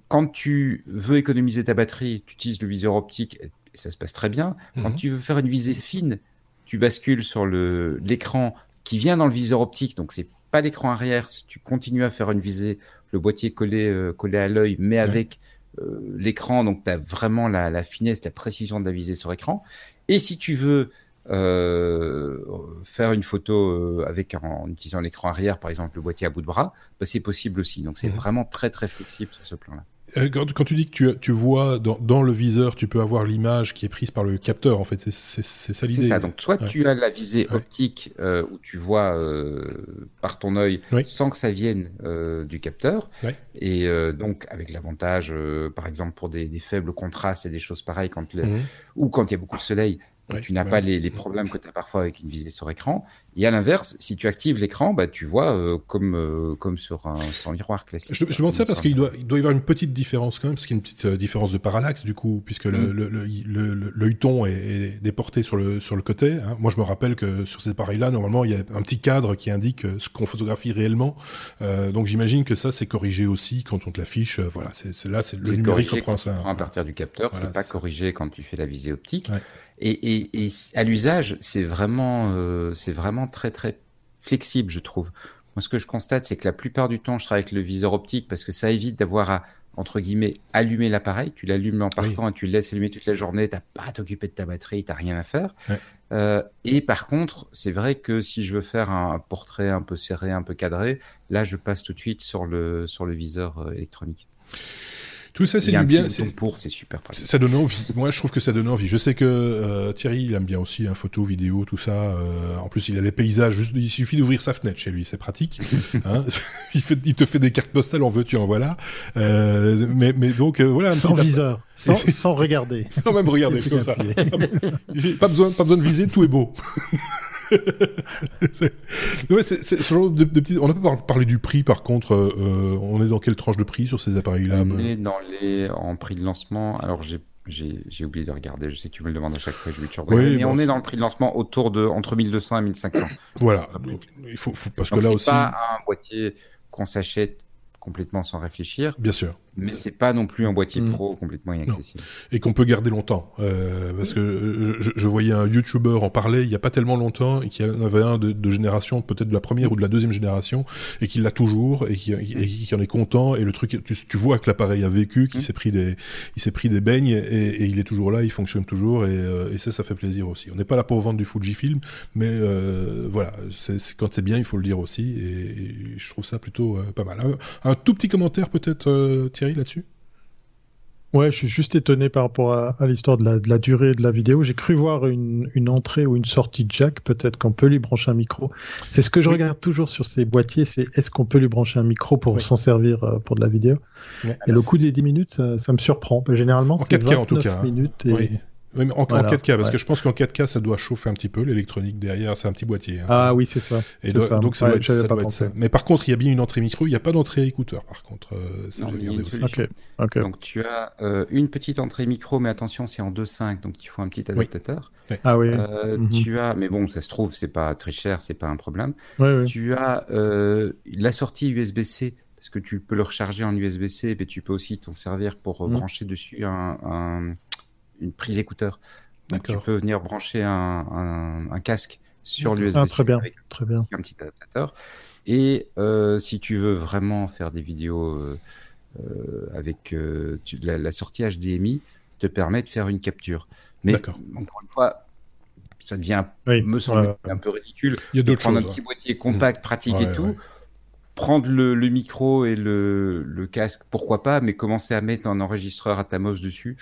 quand tu veux économiser ta batterie, tu utilises le viseur optique et ça se passe très bien. Quand mhm. tu veux faire une visée fine, tu bascules sur l'écran qui vient dans le viseur optique, donc c'est pas l'écran arrière. Si tu continues à faire une visée, le boîtier collé, euh, collé à l'œil, mais avec euh, l'écran, donc tu as vraiment la, la, finesse, la précision de la visée sur écran. Et si tu veux euh, faire une photo avec en, utilisant l'écran arrière, par exemple le boîtier à bout de bras, bah, c'est possible aussi. Donc c'est mhm. vraiment très très flexible sur ce plan-là. Euh, quand, tu dis que tu, tu vois dans, dans, le viseur, tu peux avoir l'image qui est prise par le capteur, en fait, c'est ça l'idée. C'est ça, donc soit tu as la visée optique euh, où tu vois euh, par ton œil sans que ça vienne euh, du capteur, et donc avec l'avantage, par exemple pour des, des, faibles contrastes et des choses pareilles, quand le, mhm. ou quand il y a beaucoup de soleil, tu n'as pas les, les, problèmes que tu as parfois avec une visée sur écran. Et à l'inverse, si tu actives l'écran, bah, tu vois euh, comme, euh, comme sur un sans miroir classique. Je, je demande ça parce qu'il doit, il doit y avoir une petite différence quand même, parce qu'il y a une petite euh, différence de parallaxe du coup, puisque le, mm. le, est, est, déporté sur le, sur le côté. Hein. Moi, je me rappelle que sur ces appareils-là, normalement, il y a un petit cadre qui indique ce qu'on photographie réellement. Euh, donc j'imagine que ça, c'est corrigé aussi quand on te l'affiche. voilà, c'est là, c'est le numérique reprend ça. à partir du capteur, c'est pas corrigé quand tu fais la visée optique. Ouais. Et, et, et à l'usage, c'est vraiment, euh, c'est vraiment très très flexible, je trouve. Moi, ce que je constate, c'est que la plupart du temps, je travaille avec le viseur optique parce que ça évite d'avoir à entre guillemets allumer l'appareil. Tu l'allumes en partant et tu le laisses allumer toute la journée. T'as pas à t'occuper de ta batterie, t'as rien à faire. Ouais. Euh, et par contre, c'est vrai que si je veux faire un portrait un peu serré, un peu cadré, là, je passe tout de suite sur le sur le viseur euh, électronique. Tout ça, c'est du bien. C'est pour, c'est super pratique. Ça donne envie. Moi, je trouve que ça donne envie. Je sais que euh, Thierry, il aime bien aussi, hein, photo, vidéo, tout ça. Euh, en plus, il a les paysages. Juste, il suffit d'ouvrir sa fenêtre chez lui, c'est pratique. hein il, fait, il, te fait des cartes postales en veux-tu, en voilà. Euh, mais, mais donc voilà. Sans viseur, sans, sans, regarder. sans même regarder comme ça. pas besoin, pas besoin de viser, tout est beau. ouais, c'est, ce genre de, de On n'a pas parlé du prix, par contre. Euh, on est dans quelle tranche de prix sur ces appareils-là On est dans les en prix de lancement. Alors j'ai j'ai oublié de regarder, je sais que tu me le demandes à chaque fois, je vais te oui, mais on est dans le prix de lancement autour de entre 1200 et 1500. Voilà, il faut, faut parce que là aussi. C'est pas un boîtier qu'on s'achète complètement sans réfléchir. Bien sûr. Mais c'est pas non plus un boîtier mm. pro complètement inaccessible. Et qu'on peut garder longtemps. Euh, parce que je, voyais un YouTuber en parler il y a pas tellement longtemps et qui en avait un de, génération, peut-être de la première ou de la deuxième génération, et qui l'a toujours et qui, en est content. Et le truc, tu, vois que l'appareil a vécu, qu'il mm. s'est pris des, il s'est pris des beignes et, il est toujours là, il fonctionne toujours et, euh, et ça, ça fait plaisir aussi. On n'est pas là pour vendre du Fujifilm, mais euh, voilà, c'est, quand c'est bien, il faut le dire aussi. Et, je trouve ça plutôt pas mal. Un, tout petit commentaire peut-être. Thierry, là-dessus? Ouais, je suis juste étonné par rapport à, l'histoire de la, durée de la vidéo. J'ai cru voir une, entrée ou une sortie jack. Peut-être qu'on peut lui brancher un micro. C'est ce que je regarde toujours sur ces boîtiers. C'est est-ce qu'on peut lui brancher un micro pour s'en servir euh, pour de la vidéo? Et le coup des 10 minutes, ça, me surprend. Généralement, c'est 29 en tout cas, hein. minutes. Et... Oui, mais en, 4K, parce que je pense qu'en 4K, ça doit chauffer un petit peu l'électronique derrière. C'est un petit boîtier. Hein. Ah oui, c'est ça. Et ça. donc ça, doit, être, ça doit ça. Mais par contre, il y a bien une entrée micro. Il n'y a pas d'entrée écouteur, par contre. Euh, ça, Donc tu as euh, une petite entrée micro, mais attention, c'est en 2.5, donc il faut un petit adaptateur. Ah oui. Euh, mhm. Tu as, mais bon, ça se trouve, c'est pas très cher, c'est pas un problème. Tu as la sortie USB-C parce que tu peux le recharger en USB-C, mais tu peux aussi t'en servir pour mhm. brancher dessus un, une prise écouteur. Donc tu peux venir brancher un, un, casque sur l'USB-C ah, très bien, très bien. un petit adaptateur. Et euh, si tu veux vraiment faire des vidéos euh, euh avec la, la, sortie HDMI, te permet de faire une capture. Mais encore une fois, ça devient, me semble, un peu ridicule. Il y a prendre un petit boîtier compact, pratique et tout. Prendre le, le, micro et le, le, casque, pourquoi pas, mais commencer à mettre un enregistreur Atmos dessus,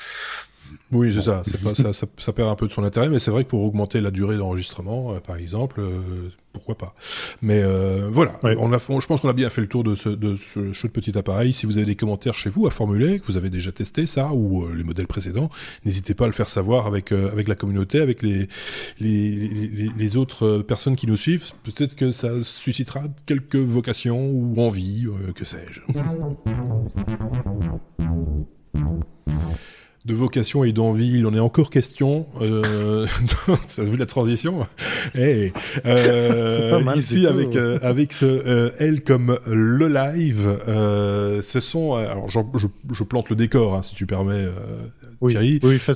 oui, c'est ça. C'est pas ça, ça, perd un peu de son intérêt, mais c'est vrai que pour augmenter la durée d'enregistrement, euh, par exemple, euh, pourquoi pas. Mais euh, voilà, on a, je pense qu'on a bien fait le tour de ce, de ce, petit appareil. Si vous avez des commentaires chez vous à formuler, que vous avez déjà testé ça ou les modèles précédents, n'hésitez pas à le faire savoir avec avec la communauté, avec les les, les, autres personnes qui nous suivent. Peut-être que ça suscitera quelques vocations ou envies, que sais-je de vocation et d'envie, il en est encore question. Euh, ça vu la transition. Hey, euh, mal, ici avec euh, avec ce euh, elle comme le live, euh, ce sont alors je, je, plante le décor hein, si tu permets oui, Thierry. Oui, fais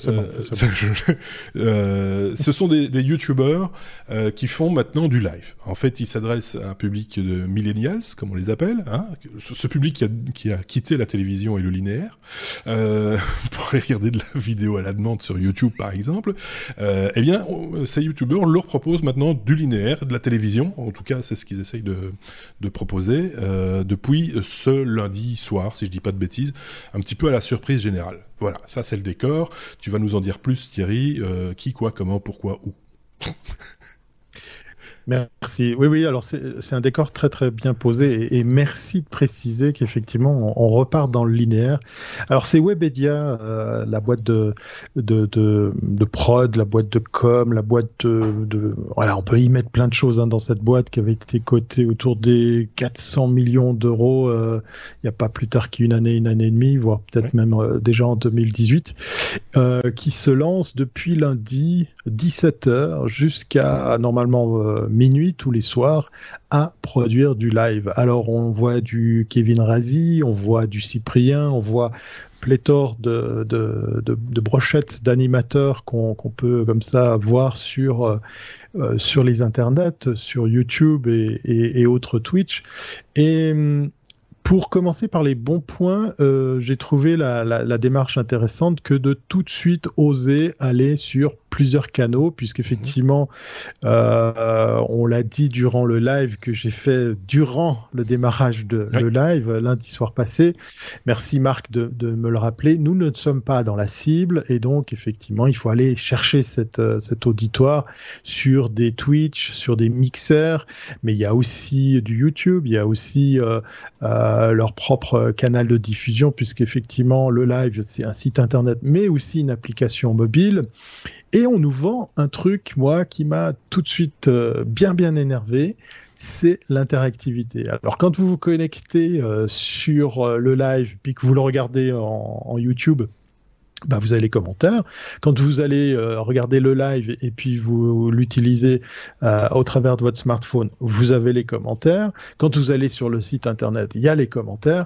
euh, ce sont des, des youtubeurs euh, qui font maintenant du live. En fait, ils s'adressent à un public de millennials, comme on les appelle, hein, ce, public qui a, qui a, quitté la télévision et le linéaire euh, pour aller regarder de la vidéo à la demande sur YouTube, par exemple. Euh, eh bien, ces youtubeurs leur proposent maintenant du linéaire, de la télévision. En tout cas, c'est ce qu'ils essayent de, de proposer euh, depuis ce lundi soir, si je dis pas de bêtises, un petit peu à la surprise générale. Voilà, ça c'est le décor. Tu vas nous en dire plus, Thierry. Euh, qui, quoi, comment, pourquoi, où. Merci. Oui, oui, alors c'est un décor très très bien posé et, merci de préciser qu'effectivement on, repart dans le linéaire. Alors c'est Webedia, euh, la boîte de, de, de, de, prod, la boîte de com, la boîte de, Voilà, on peut y mettre plein de choses hein, dans cette boîte qui avait été cotée autour des 400 millions d'euros euh, il n'y a pas plus tard qu'une année, une année et demie, voire peut-être même euh, déjà en 2018, qui se lance depuis lundi 17h jusqu'à normalement minuit tous les soirs à produire du live. Alors on voit du Kevin Razi, on voit du Cyprien, on voit pléthore de, de, brochettes d'animateurs qu'on peut comme ça voir sur, euh, euh, sur les internets, sur YouTube et, autres Twitch. Et hum, pour commencer par les bons points, euh, j'ai trouvé la, la, démarche intéressante que de tout de suite oser aller sur plusieurs canaux, puisqu'effectivement, euh, on l'a dit durant le live que j'ai fait durant le démarrage de le live lundi soir passé. Merci Marc de, de, me le rappeler. Nous ne sommes pas dans la cible et donc effectivement, il faut aller chercher cette, euh, cet auditoire sur des Twitch, sur des mixers, mais il y a aussi du YouTube, il y a aussi euh, euh, leur propre canal de diffusion, puisqu'effectivement, le live, c'est un site internet, mais aussi une application mobile. Et on nous vend un truc, moi, qui m'a tout de suite euh, bien, bien énervé c'est l'interactivité. Alors quand vous vous connectez euh, sur euh, le live, puis que vous le regardez en, YouTube, bah, vous avez les commentaires. Quand vous allez regarder le live et puis vous, l'utilisez au travers de votre smartphone, vous avez les commentaires. Quand vous allez sur le site internet, il y a les commentaires.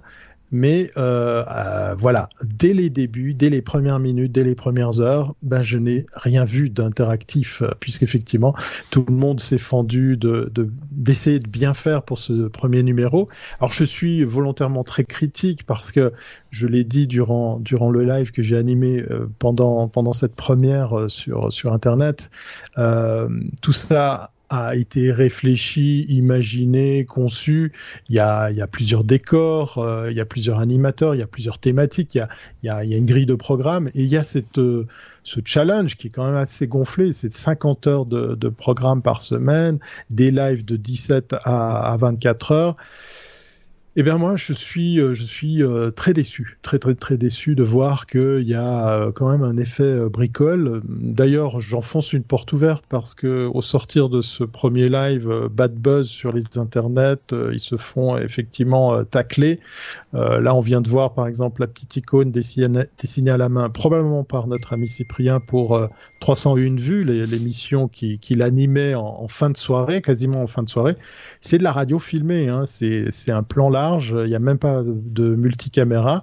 Mais euh, euh, voilà, dès les débuts, dès les premières minutes, dès les premières heures, ben je n'ai rien vu d'interactif, euh, puisqu'effectivement tout le monde s'est fendu de d'essayer de, bien faire pour ce premier numéro. Alors je suis volontairement très critique parce que je l'ai dit durant durant le live que j'ai animé pendant pendant cette première sur sur internet, tout ça a été réfléchi, imaginé, conçu. Il y a, il y a plusieurs décors, euh, il y a plusieurs animateurs, il y a plusieurs thématiques, il y a, il y a, il y a une grille de programme et il y a cette, euh, ce challenge qui est quand même assez gonflé. C'est 50 heures de, de programme par semaine, des lives de 17 à, à 24 heures. Eh bien moi, je suis, euh, euh, très déçu, très très très déçu de voir qu'il y a euh, quand même un effet bricole. D'ailleurs, j'enfonce une porte ouverte parce que au sortir de ce premier live, bad buzz sur les internets, ils se font effectivement tacler. là, on vient de voir par exemple la petite icône dessinée à la main, probablement par notre ami Cyprien pour 301 vues, l'émission qui, qui l'animait en, fin de soirée, quasiment en fin de soirée. C'est de la radio filmée, hein. c'est un plan là il n'y a même pas de multicaméra.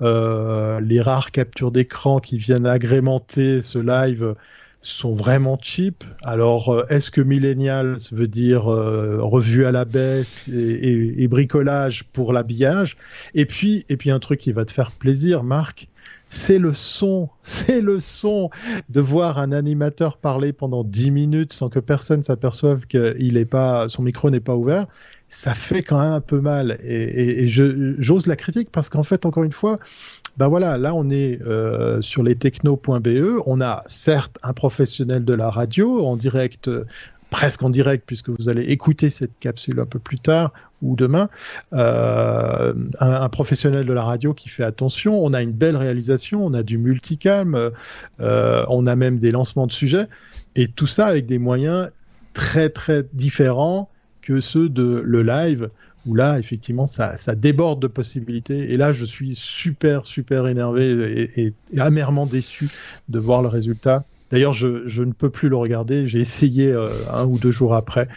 Euh, les rares captures d'écran qui viennent agrémenter ce live sont vraiment cheap. Alors, euh, est-ce que millennials veut dire euh, revue à la baisse et, bricolage pour l'habillage? Et puis, et puis un truc qui va te faire plaisir, Marc, c'est le son, c'est le son de voir un animateur parler pendant 10 minutes sans que personne s'aperçoive qu'il est pas, son micro n'est pas ouvert ça fait quand même un peu mal. Et, j'ose la critique parce qu'en fait, encore une fois, ben voilà, là on est euh, sur les techno.be. On a certes un professionnel de la radio en direct, presque en direct, puisque vous allez écouter cette capsule un peu plus tard ou demain. Euh, un, professionnel de la radio qui fait attention. On a une belle réalisation, on a du multicam, euh, on a même des lancements de sujets. Et tout ça avec des moyens très très différents que ceux de le live, où là, effectivement, ça, ça déborde de possibilités. Et là, je suis super, super énervé et, amèrement déçu de voir le résultat. D'ailleurs, je, je, ne peux plus le regarder. J'ai essayé euh, un ou deux jours après.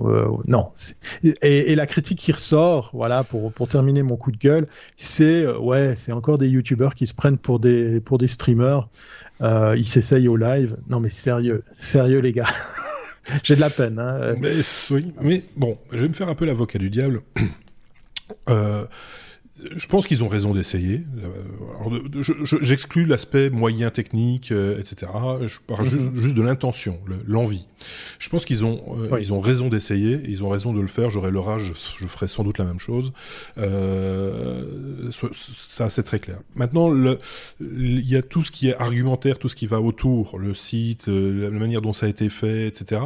Euh, non. Et, la critique qui ressort, voilà, pour, pour terminer mon coup de gueule, c'est euh, ouais, c'est encore des youtubeurs qui se prennent pour des pour des streamers. Euh, ils s'essayent au live. Non, mais sérieux, sérieux les gars. J'ai de la peine. Hein. Mais, oui, mais bon, je vais me faire un peu l'avocat du diable. Euh, je pense qu'ils ont raison d'essayer. Euh, j'exclus l'aspect moyen technique, euh, etc. Je parle mhm. juste, de l'intention, l'envie. Je pense qu'ils ont, euh, ils ont raison d'essayer, ils ont raison de le faire. J'aurais leur âge, je ferais sans doute la même chose. ça, c'est très clair. Maintenant, il y a tout ce qui est argumentaire, tout ce qui va autour, le site, la manière dont ça a été fait, etc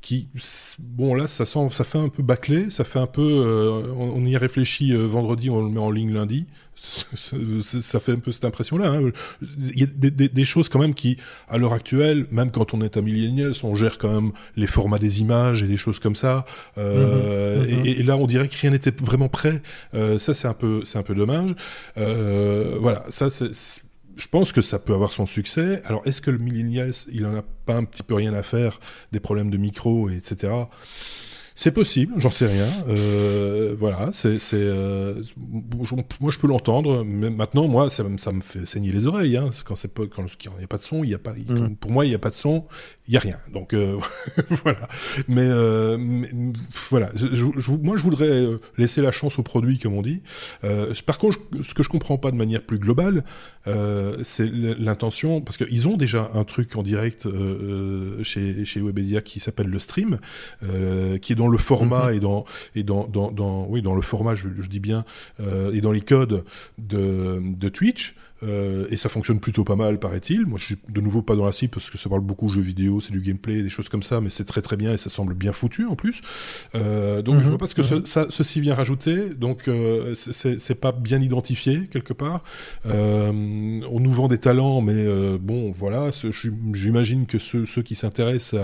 qui bon là ça sent ça fait un peu bâclé ça fait un peu euh, on, y réfléchit euh, vendredi on le met en ligne lundi ça fait un peu cette impression là hein. il y a des, des, choses quand même qui à l'heure actuelle même quand on est à millennials on gère quand même les formats des images et des choses comme ça euh, mm-hmm. Mm-hmm. Et, là on dirait que rien n'était vraiment prêt ça c'est un peu c'est un peu dommage voilà ça c'est je pense que ça peut avoir son succès. Alors, est-ce que le millennials, il en a pas un petit peu rien à faire des problèmes de micro, et etc. C'est possible, j'en sais rien. Euh, voilà, c'est, c'est, euh, moi je peux l'entendre, mais maintenant moi ça, ça me fait saigner les oreilles. Hein. Quand c'est pas, quand il n'y a pas de son, il y a pas, mm. pour moi il n'y a pas de son, il y a rien. Donc euh, voilà. Mais, voilà, je, moi je voudrais laisser la chance au produit, comme on dit. par contre, ce que je comprends pas de manière plus globale, c'est l'intention, parce qu'ils ont déjà un truc en direct chez chez Webedia qui s'appelle le stream, qui est dans le format mhm. et dans et dans, dans, dans, oui dans le format je, je dis bien euh, et dans les codes de, de Twitch euh, et ça fonctionne plutôt pas mal, paraît-il. Moi, je suis de nouveau pas dans la cible parce que ça parle beaucoup jeux vidéo, c'est du gameplay, des choses comme ça, mais c'est très très bien et ça semble bien foutu en plus. Euh, donc, je mhm. vois pas ce que mhm. ça, ceci vient rajouter. Donc, euh, c'est pas bien identifié quelque part. Euh, on nous vend des talents, mais bon, voilà. J'imagine que ceux, ceux qui s'intéressent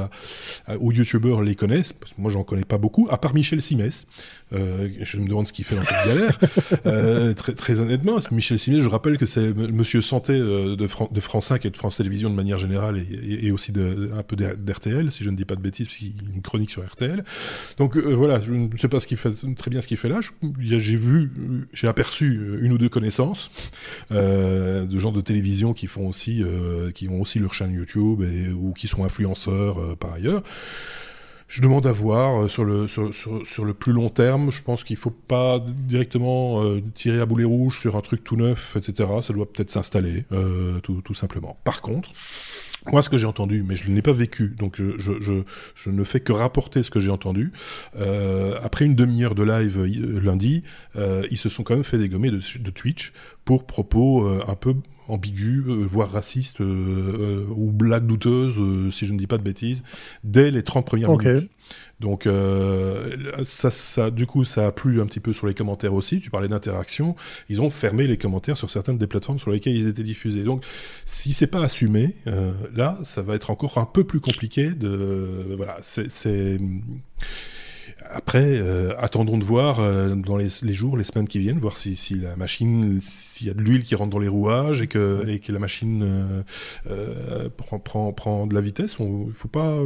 aux youtubeurs les connaissent. Moi, j'en connais pas beaucoup, à part Michel Simès. Je me demande ce qu'il fait dans cette galère. très, très honnêtement, Michel Simès, je rappelle que c'est Monsieur Santé euh, de, de, France 5 et de France Télévisions de manière générale et, aussi un peu d'RTL, si je ne dis pas de bêtises, une chronique sur RTL. Donc euh, voilà, je ne sais pas ce fait, très bien ce qu'il fait là. J'ai vu, j'ai aperçu une ou deux connaissances euh, de gens de télévision qui font aussi, qui ont aussi leur chaîne YouTube ou qui sont influenceurs par ailleurs. Je demande à voir euh, sur le, sur, le plus long terme. Je pense qu'il faut pas directement euh, tirer à boulet rouge sur un truc tout neuf, etc. Ça doit peut-être s'installer, euh, tout, simplement. Par contre, moi, ce que j'ai entendu, mais je ne l'ai pas vécu, donc je, je, ne fais que rapporter ce que j'ai entendu. Après une demi-heure de live lundi, ils se sont quand même fait dégommer de, de Twitch pour propos un peu ambigus, euh, voire racistes ou blagues douteuses, si je ne dis pas de bêtises, dès les 30 premières minutes. Donc ça, ça, du coup, ça a plu un petit peu sur les commentaires aussi. Tu parlais d'interaction. Ils ont fermé les commentaires sur certaines des plateformes sur lesquelles ils étaient diffusés. Donc, si c'est pas assumé, là, ça va être encore un peu plus compliqué. De voilà, c'est après, euh, attendons de voir euh, dans les, jours, les semaines qui viennent, voir si, si la machine, s'il y a de l'huile qui rentre dans les rouages et que, et que la machine euh, prend, prend, prend de la vitesse. Il faut pas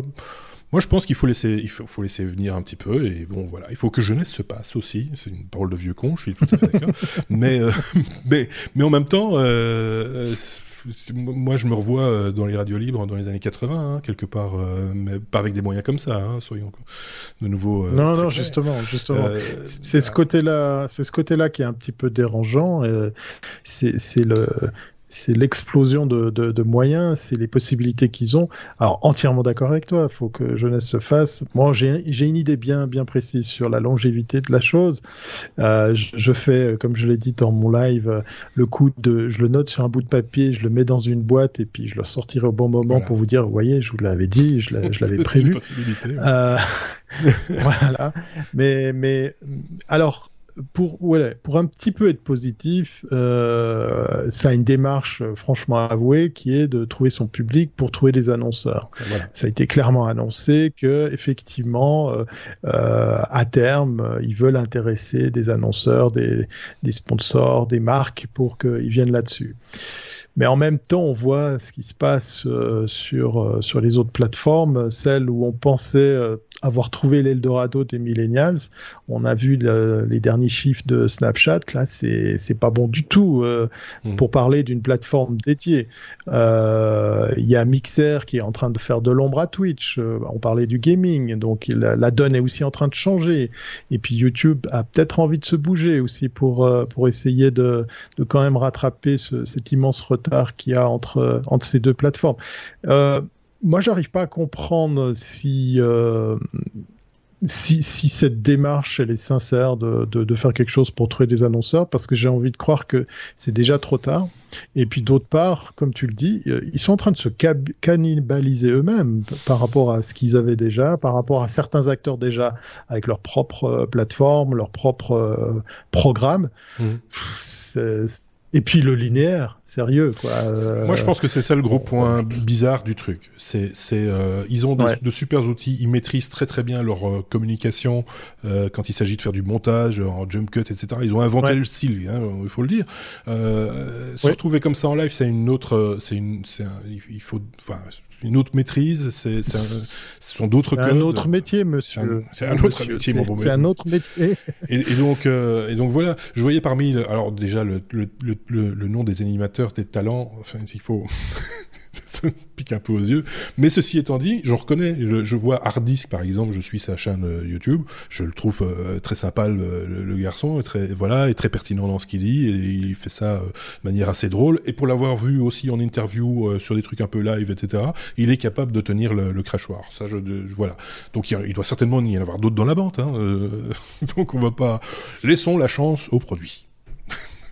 moi, je pense qu'il faut laisser, il faut, faut, laisser venir un petit peu. Et bon, voilà, il faut que jeunesse se passe aussi. C'est une parole de vieux con, je suis tout à fait d'accord. mais, euh, mais, mais en même temps, euh, moi, je me revois euh, dans les radios libres dans les années 80, hein, quelque part, euh, mais pas avec des moyens comme ça. Hein, soyons de nouveau. Euh, non, non, justement, justement. c'est ce côté-là, c'est ce côté-là qui est un petit peu dérangeant. c'est le c'est l'explosion de, de, de, moyens, c'est les possibilités qu'ils ont. Alors entièrement d'accord avec toi, il faut que jeunesse se fasse. Moi, j'ai une idée bien bien précise sur la longévité de la chose. Euh, je, je, fais, comme je l'ai dit dans mon live, le coup de, je le note sur un bout de papier, je le mets dans une boîte et puis je le sortirai au bon moment pour vous dire, vous voyez, je vous l'avais dit, je l'avais prévu. Euh, voilà. Mais mais alors pour, ouais, pour un petit peu être positif, euh, ça a une démarche euh, franchement avouée qui est de trouver son public pour trouver des annonceurs. Ça a été clairement annoncé que effectivement, euh, euh, à terme, euh, ils veulent intéresser des annonceurs, des, des sponsors, des marques pour qu'ils viennent là-dessus. Mais en même temps, on voit ce qui se passe euh, sur, euh, sur les autres plateformes, celles où on pensait euh, avoir trouvé l'Eldorado des millennials. On a vu les derniers chiffres de Snapchat. Là, c'est c'est pas bon du tout mmh. pour parler d'une plateforme dédiée. Il y a Mixer qui est en train de faire de l'ombre à Twitch. on parlait du gaming, donc la, la, donne est aussi en train de changer. Et puis YouTube a peut-être envie de se bouger aussi pour pour essayer de de quand même rattraper ce, cet immense retard qu'il y a entre, entre ces deux plateformes. Euh, moi, j'arrive pas à comprendre si, euh, si, si, cette démarche elle est sincère de, de, faire quelque chose pour trouver des annonceurs, parce que j'ai envie de croire que c'est déjà trop tard. Et puis d'autre part, comme tu le dis, euh, ils sont en train de se cannibaliser eux-mêmes par rapport à ce qu'ils avaient déjà, par rapport à certains acteurs déjà avec leur propre plateforme, leur propre programme. Mmh Et puis le linéaire, sérieux quoi. Moi je pense que c'est ça le gros point bizarre du truc. C'est c'est ils ont de, de, super outils, ils maîtrisent très très bien leur communication quand il s'agit de faire du montage en jump cut etc. Ils ont inventé le style, hein, il faut le dire. se retrouver comme ça en live, c'est une autre, c'est une, il faut, enfin une autre maîtrise, c'est, ce sont d'autres codes. un autre métier, monsieur. C'est un, autre métier, mon C'est un autre métier. et, donc, euh, et donc voilà, je voyais parmi, alors déjà le, le, le, le, nom des animateurs, des talents, enfin il faut, ça pique un peu aux yeux. Mais ceci étant dit, je reconnais, je, vois Hardisk par exemple, je suis sa chaîne euh, YouTube, je le trouve euh, très sympa le, garçon, et très voilà, et très pertinent dans ce qu'il dit, et il fait ça euh, de manière assez drôle. Et pour l'avoir vu aussi en interview sur des trucs un peu live, etc., il est capable de tenir le, crachoir. Ça, je, voilà. Donc il, doit certainement y en avoir d'autres dans la bande. Hein, donc on va pas laissons la chance au produit.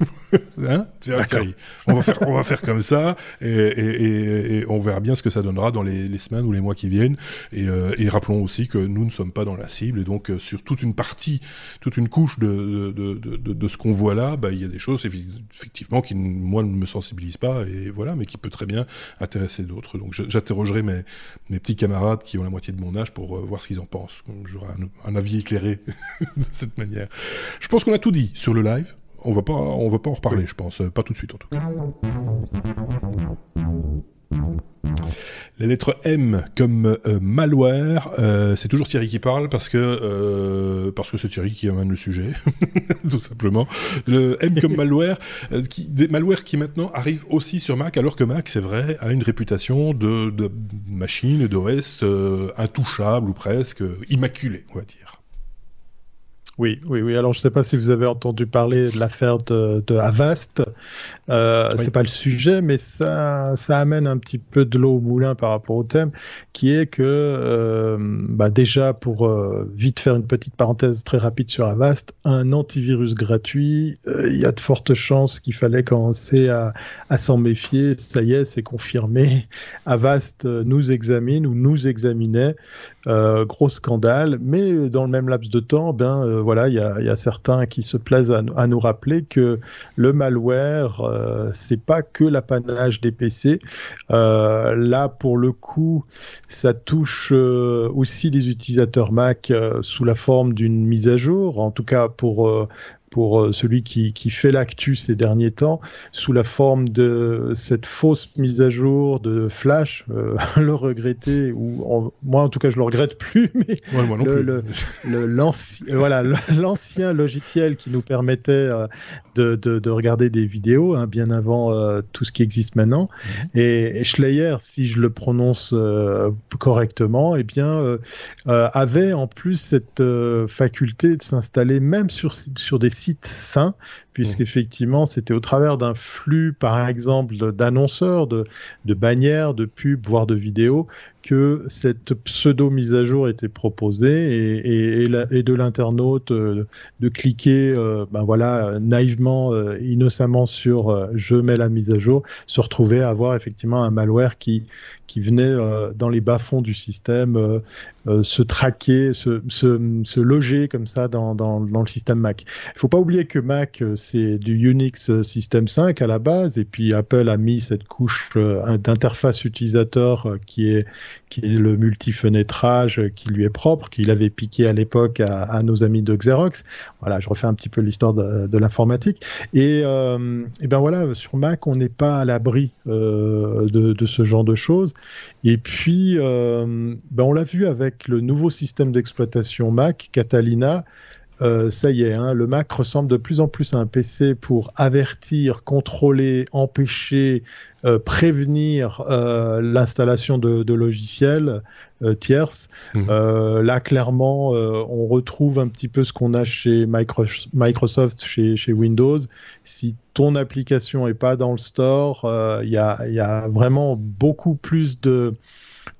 hein on, va faire, on va faire comme ça et, et, et, on verra bien ce que ça donnera dans les, les semaines ou les mois qui viennent. Et, euh, rappelons aussi que nous ne sommes pas dans la cible et donc euh, sur toute une partie, toute une couche de, de, de, de ce qu'on voit là, bah, il y a des choses effectivement qui moi ne me sensibilisent pas et voilà, mais qui peut très bien intéresser d'autres. Donc j'interrogerai mes, mes petits camarades qui ont la moitié de mon âge pour euh, voir ce qu'ils en pensent. J'aurai un, un avis éclairé de cette manière. Je pense qu'on a tout dit sur le live on va pas, on va pas en reparler, je pense, pas tout de suite en tout cas. La lettre M comme euh, malware, euh, c'est toujours Thierry qui parle parce que euh, parce que c'est Thierry qui amène le sujet, tout simplement. Le M comme malware, qui, des malwares qui maintenant arrivent aussi sur Mac, alors que Mac, c'est vrai, a une réputation de, de machine d'OS intouchable ou presque immaculée, on va dire. Oui, oui, oui. Alors, je ne sais pas si vous avez entendu parler de l'affaire de, de, Avast. Euh, C'est pas le sujet, mais ça, ça amène un petit peu de l'eau au moulin par rapport au thème, qui est que, euh, bah déjà, pour euh, vite faire une petite parenthèse très rapide sur Avast, un antivirus gratuit, euh, il y a de fortes chances qu'il fallait commencer à, à s'en méfier. Ça y est, c'est confirmé. Avast nous examine ou nous examinait. Gros scandale, mais dans le même laps de temps, ben voilà, il y a, certains qui se plaisent à, nous rappeler que le malware, euh, c'est pas que l'apanage des PC. Euh, là, pour le coup, ça touche euh, aussi les utilisateurs Mac sous la forme d'une mise à jour. En tout cas, pour pour euh, celui qui, qui fait l'actu ces derniers temps, sous la forme de cette fausse mise à jour de Flash, euh, le regretter, ou moi en tout cas je le regrette plus, mais le, l'ancien, voilà, l'ancien logiciel qui nous permettait euh, de, de, de, regarder des vidéos, hein, bien avant tout ce qui existe maintenant. Mhm. Et, Schleyer, si je le prononce correctement, eh bien, avait en plus cette faculté de s'installer même sur, sur des sites site sain, puisqu'effectivement, c'était au travers d'un flux, par exemple, d'annonceurs, de, de bannières, de pubs, voire de vidéos, que cette pseudo mise à jour était proposée et, et, de l'internaute euh, de cliquer, euh, ben voilà, naïvement, euh, innocemment sur je mets la mise à jour, se retrouver à avoir effectivement un malware qui qui venait dans les bas-fonds du système se traquer, se, se, se, loger comme ça dans, dans, dans le système Mac. Il faut pas oublier que Mac, c'est du Unix System 5 à la base, et puis Apple a mis cette couche d'interface utilisateur qui est qui est le multi-fenêtrage qui lui est propre, qu'il avait piqué à l'époque à, nos amis de Xerox. Voilà, je refais un petit peu l'histoire de, l'informatique. Et, euh, ben voilà, sur Mac, on n'est pas à l'abri euh, de, ce genre de choses. Et puis, euh, ben on l'a vu avec le nouveau système d'exploitation Mac, Catalina. Euh, ça y est, hein, le Mac ressemble de plus en plus à un PC pour avertir, contrôler, empêcher, euh, prévenir euh, l'installation de, logiciels tierces. Mmh. là, clairement, on retrouve un petit peu ce qu'on a chez Microsoft, chez, chez, Windows. Si ton application est pas dans le store, il y, a, vraiment beaucoup plus de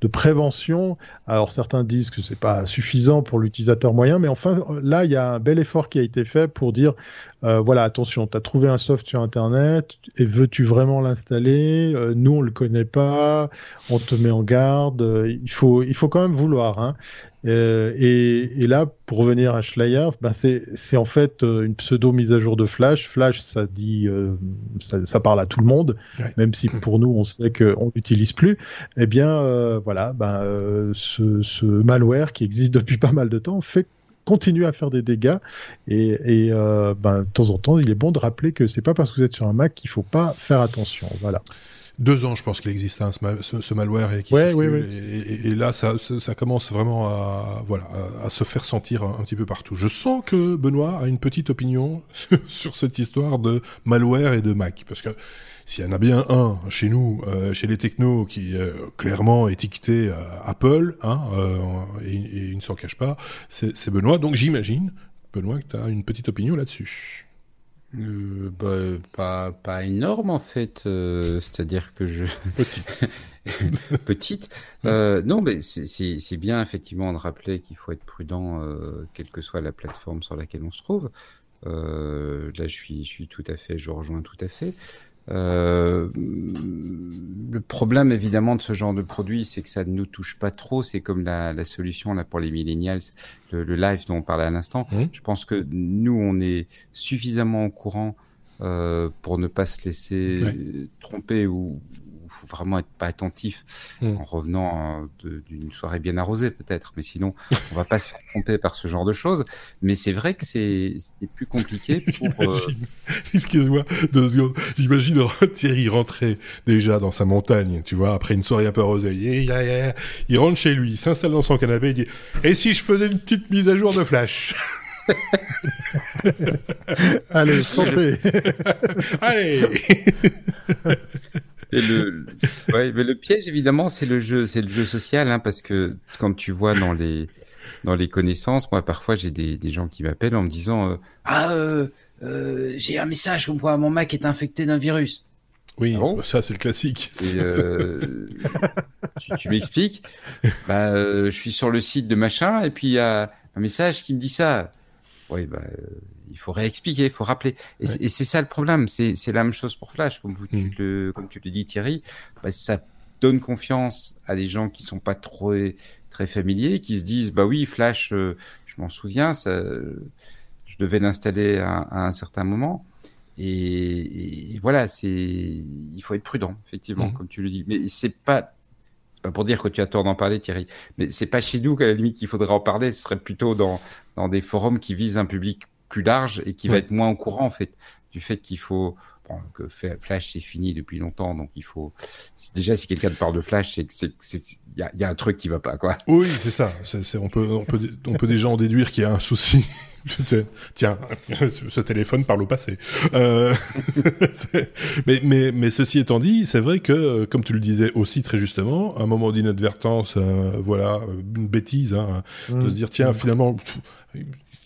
de prévention. Alors certains disent que c'est pas suffisant pour l'utilisateur moyen, mais enfin là il y a un bel effort qui a été fait pour dire euh, voilà attention, tu as trouvé un soft sur internet et veux-tu vraiment l'installer? Euh, Nous on le connaît pas, on te met en garde. Euh, il faut il faut quand même vouloir. Hein. Euh, et, là, pour revenir à Schleier, ben c'est en fait euh, une pseudo mise à jour de Flash. Flash, ça dit, euh, ça, parle à tout le monde, même si pour nous, on sait qu'on l'utilise plus. Eh bien, voilà, ben, ce, malware qui existe depuis pas mal de temps fait continue à faire des dégâts et, ben, de temps en temps, il est bon de rappeler que c'est pas parce que vous êtes sur un Mac qu'il faut pas faire attention. Voilà deux ans, je pense qu'il existe hein, ce, malware et qui circule, Et, là, ça, ça, commence vraiment à voilà à, se faire sentir un, petit peu partout. Je sens que Benoît a une petite opinion sur cette histoire de malware et de Mac, parce que s'il y en a bien un chez nous, euh, chez les technos, qui est clairement étiqueté Apple, hein, euh, et, et, il ne s'en cache pas, c'est Benoît. Donc j'imagine, Benoît, que tu as une petite opinion là-dessus. Euh, bah, pas, pas énorme en fait, euh, c'est-à-dire que je petite. Euh, non, mais c'est bien effectivement de rappeler qu'il faut être prudent, quelle que soit la plateforme sur laquelle on se trouve. Là, je suis, je suis tout à fait, je rejoins tout à fait. Euh, le problème évidemment de ce genre de produit, c'est que ça ne nous touche pas trop. C'est comme la, la, solution là pour les millennials, le, le, live dont on parlait à l'instant. Mmh. Je pense que nous, on est suffisamment au courant euh, pour ne pas se laisser tromper ou, faut vraiment être pas attentif hmm. en revenant euh, d'une soirée bien arrosée peut-être, mais sinon on va pas se faire tromper par ce genre de choses. Mais c'est vrai que c'est plus compliqué pour. Euh, Excuse-moi deux secondes. J'imagine Thierry rentrer déjà dans sa montagne, tu vois, après une soirée un peu arrosée. Il rentre chez lui, s'installe dans son canapé, il dit Et si je faisais une petite mise à jour de Flash? Allez, santé Allez Et le, ouais, mais le piège évidemment, c'est le jeu, c'est le jeu social, hein, parce que quand tu vois dans les dans les connaissances, moi parfois j'ai des, des gens qui m'appellent en me disant euh, ah euh, euh, j'ai un message comme quoi mon Mac est infecté d'un virus. Oui, ah ça c'est le classique. Euh, tu, tu m'expliques bah, euh, Je suis sur le site de machin et puis il y a un message qui me dit ça. Oui, bah, il faut réexpliquer, il faut rappeler. Et c'est ça le problème. C'est la même chose pour Flash, comme, vous, tu, mm. le, comme tu le dis Thierry. Bah, ça donne confiance à des gens qui sont pas trop très familiers, qui se disent bah oui Flash, euh, je m'en souviens, ça, je devais l'installer à, un certain moment. Et, voilà, c'est il faut être prudent effectivement, mm. comme tu le dis. Mais c'est pas pas pour dire que tu as tort d'en parler, Thierry, mais c'est pas chez nous qu'à la limite qu'il faudrait en parler. Ce serait plutôt dans dans des forums qui visent un public plus large et qui va être moins au courant en fait du fait qu'il faut bon, que Flash c'est fini depuis longtemps donc il faut déjà si quelqu'un te parle de Flash c'est c'est il y a, y a, un truc qui va pas quoi. Oui c'est ça on peut on peut on peut déjà en déduire qu'il y a un souci. Tiens, ce téléphone parle au passé. Euh... mais, mais, mais ceci étant dit, c'est vrai que, comme tu le disais aussi très justement, un moment d'inadvertance, euh, voilà, une bêtise, hein, de mmh. se dire, tiens, mmh. finalement,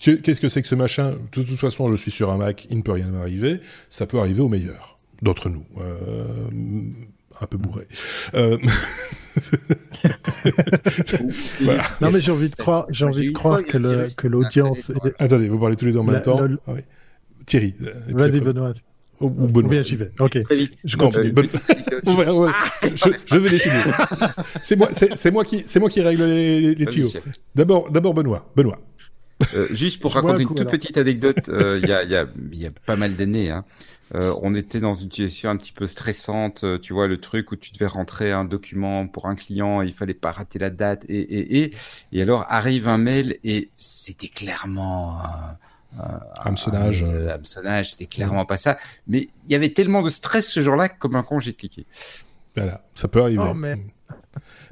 Qu'est-ce que c'est que ce machin? De toute, façon, je suis sur un Mac, il ne peut rien m'arriver. Ça peut arriver aux meilleurs d'entre nous. Euh, un peu bourré. Euh... Non mais j'ai envie de croire, j'ai envie de croire que le, que l'audience. Attendez, vous parlez tous les deux en même temps. Ah Thierry. Euh, Vas-y Benoît. Ou, Benoît. Bien, j'y vais. Ok. Je continue. je, je, vais décider. c'est moi, c'est moi qui, c'est moi qui règle les, les tuyaux. D'abord, d'abord Benoît. Benoît. Euh, juste pour raconter une toute petite anecdote, euh, il y, a, y, a, y, a, pas mal d'années, hein, euh, on était dans une situation un petit peu stressante, tu vois, le truc où tu devais rentrer un document pour un client, et il fallait pas rater la date, et, et, et, et alors arrive un mail, et c'était clairement... Euh, hameçonnage. hameçonnage, c'était clairement pas ça. Mais il y avait tellement de stress ce jour-là que comme un con, j'ai cliqué. Voilà, ça peut arriver. Oh, mais...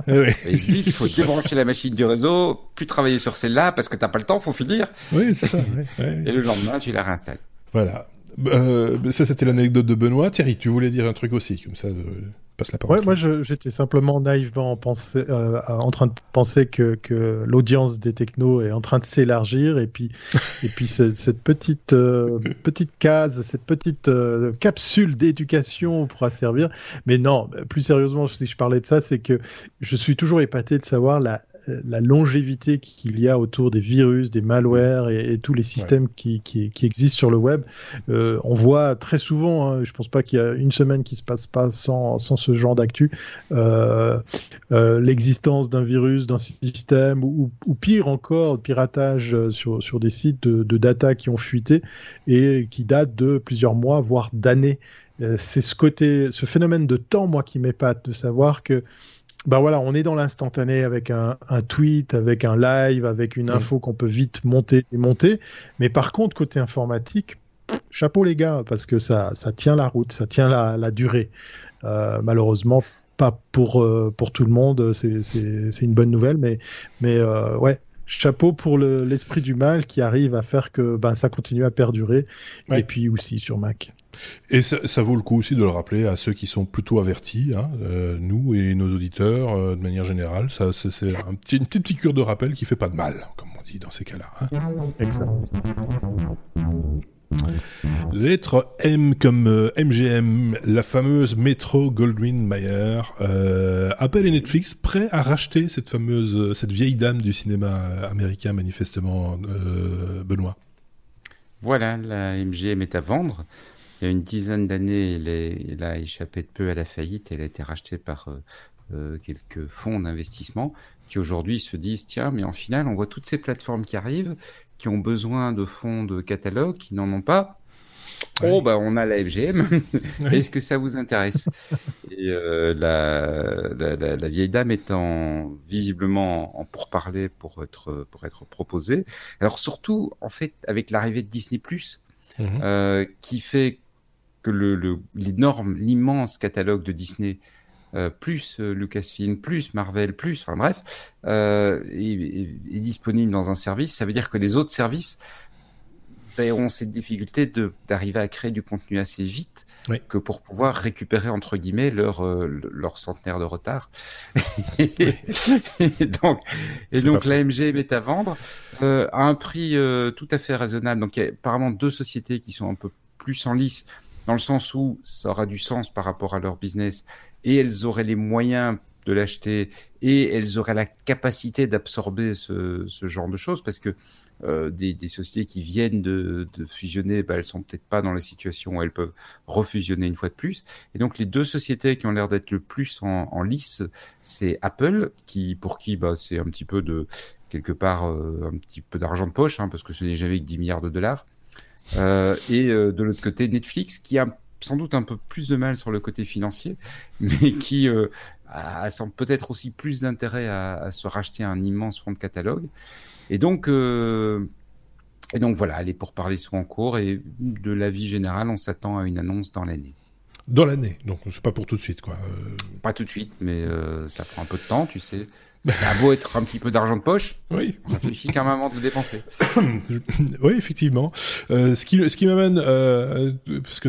Eh il faut débrancher la machine du réseau, plus travailler sur celle-là parce que t'as pas le temps, faut finir. Oui, c'est ça. Et le lendemain, tu la réinstalles. Voilà. Euh, ça, c'était l'anecdote de Benoît. Thierry, tu voulais dire un truc aussi, comme ça, passe la parole. Ouais, moi, j'étais simplement naïvement euh, en train de penser que, que l'audience des technos est en train de s'élargir, et puis, et puis cette petite, euh, petite case, cette petite euh, capsule d'éducation pourra servir. Mais non, plus sérieusement, si je parlais de ça, c'est que je suis toujours épaté de savoir la, la longévité qu'il y a autour des virus, des malwares et, tous les systèmes qui, qui, qui, existent sur le web. Euh, on voit très souvent, hein, je pense pas qu'il y a une semaine qui se passe pas sans, sans ce genre d'actu, euh, euh, l'existence d'un virus, d'un système, ou, ou, pire encore, piratage sur, sur des sites de, de data qui ont fuité et qui datent de plusieurs mois, voire d'années. C'est ce côté, ce phénomène de temps, moi, qui m'épate, de savoir que ben voilà, on est dans l'instantané avec un, tweet, avec un live, avec une info qu'on peut vite monter et monter. Mais par contre, côté informatique, chapeau les gars, parce que ça, ça tient la route, ça tient la, durée. Euh, malheureusement, pas pour, euh, pour tout le monde, c'est une bonne nouvelle, mais, mais ouais, chapeau pour l'esprit du mal qui arrive à faire que ben, ça continue à perdurer. Et puis aussi sur Mac. Et ça, vaut le coup aussi de le rappeler à ceux qui sont plutôt avertis, hein, euh, nous et nos auditeurs euh, de manière générale. Ça, c'est un petit, une petite piqûre de rappel qui fait pas de mal, comme on dit dans ces cas-là. Hein. Exactement. Lettre M comme MGM, euh, la fameuse Metro Goldwyn Mayer. Apple et Netflix prêts à racheter cette fameuse, cette vieille dame du cinéma américain, manifestement, Benoît. Voilà, la MGM est à vendre il y a une dizaine d'années, elle, a échappé de peu à la faillite. Elle a été rachetée par euh, euh, quelques fonds d'investissement qui aujourd'hui se disent tiens, mais en final, on voit toutes ces plateformes qui arrivent, qui ont besoin de fonds de catalogue, qui n'en ont pas. Oh, bah, on a la FGM. Est-ce que ça vous intéresse? Et euh, la, vieille dame étant visiblement en pourparler pour être, pour être proposée. Alors, surtout, en fait, avec l'arrivée de Disney, mmh. qui fait que l'énorme, l'immense catalogue de Disney, euh, plus euh, Lucasfilm, plus Marvel, plus, enfin bref, euh, est, disponible dans un service, ça veut dire que les autres services ben, ont cette difficulté d'arriver à créer du contenu assez vite que pour pouvoir récupérer entre guillemets leur leur centenaire de retard. et donc, et donc l'AMG est à vendre à un prix tout à fait raisonnable. Donc il y a apparemment deux sociétés qui sont un peu plus en lice dans le sens où ça aura du sens par rapport à leur business et elles auraient les moyens de l'acheter et elles auraient la capacité d'absorber ce, genre de choses parce que euh, des, sociétés qui viennent de, fusionner, bah, elles sont peut-être pas dans la situation où elles peuvent refusionner une fois de plus. Et donc les deux sociétés qui ont l'air d'être le plus en, lice, c'est Apple, qui pour qui bah, c'est un petit peu de quelque part euh, un petit peu d'argent de poche, hein, parce que ce n'est jamais que 10 milliards de dollars. Euh, et euh, de l'autre côté, Netflix, qui a sans doute un peu plus de mal sur le côté financier, mais qui euh, a, peut-être aussi plus d'intérêt à, se racheter un immense fonds de catalogue. Et donc, et donc voilà, les pourparlers sont en cours et de la vie générale, on s'attend à une annonce dans l'année. Dans l'année, donc c'est pas pour tout de suite, quoi. Pas tout de suite, mais ça prend un peu de temps, tu sais. Ça a beau être un petit peu d'argent de poche. Oui. On réfléchit qu'à un moment de le dépenser. oui, effectivement. Euh, ce qui, ce qui m'amène, euh, parce que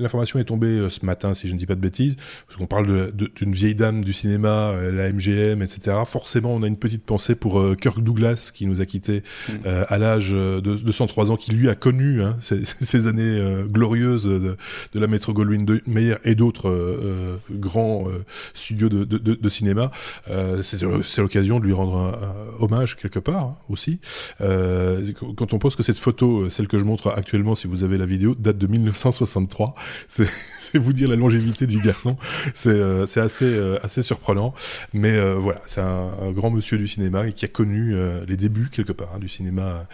l'information est tombée euh, ce matin, si je ne dis pas de bêtises, parce qu'on parle d'une vieille dame du cinéma, euh, la MGM, etc. Forcément, on a une petite pensée pour euh, Kirk Douglas, qui nous a quittés mm. à l'âge de, 103 ans, qui lui a connu hein, ces, ces, années glorieuses de, de, la Metro Goldwyn Mayer et d'autres grands studios de, de cinéma. C'est c'est l'occasion de lui rendre un, hommage quelque part hein, aussi. Euh, quand on pense que cette photo, euh, celle que je montre actuellement, si vous avez la vidéo, date de 1963, c'est vous dire la longévité du garçon. C'est euh, assez assez surprenant, mais voilà, c'est un, grand monsieur du cinéma qui a connu les débuts quelque part hein, du cinéma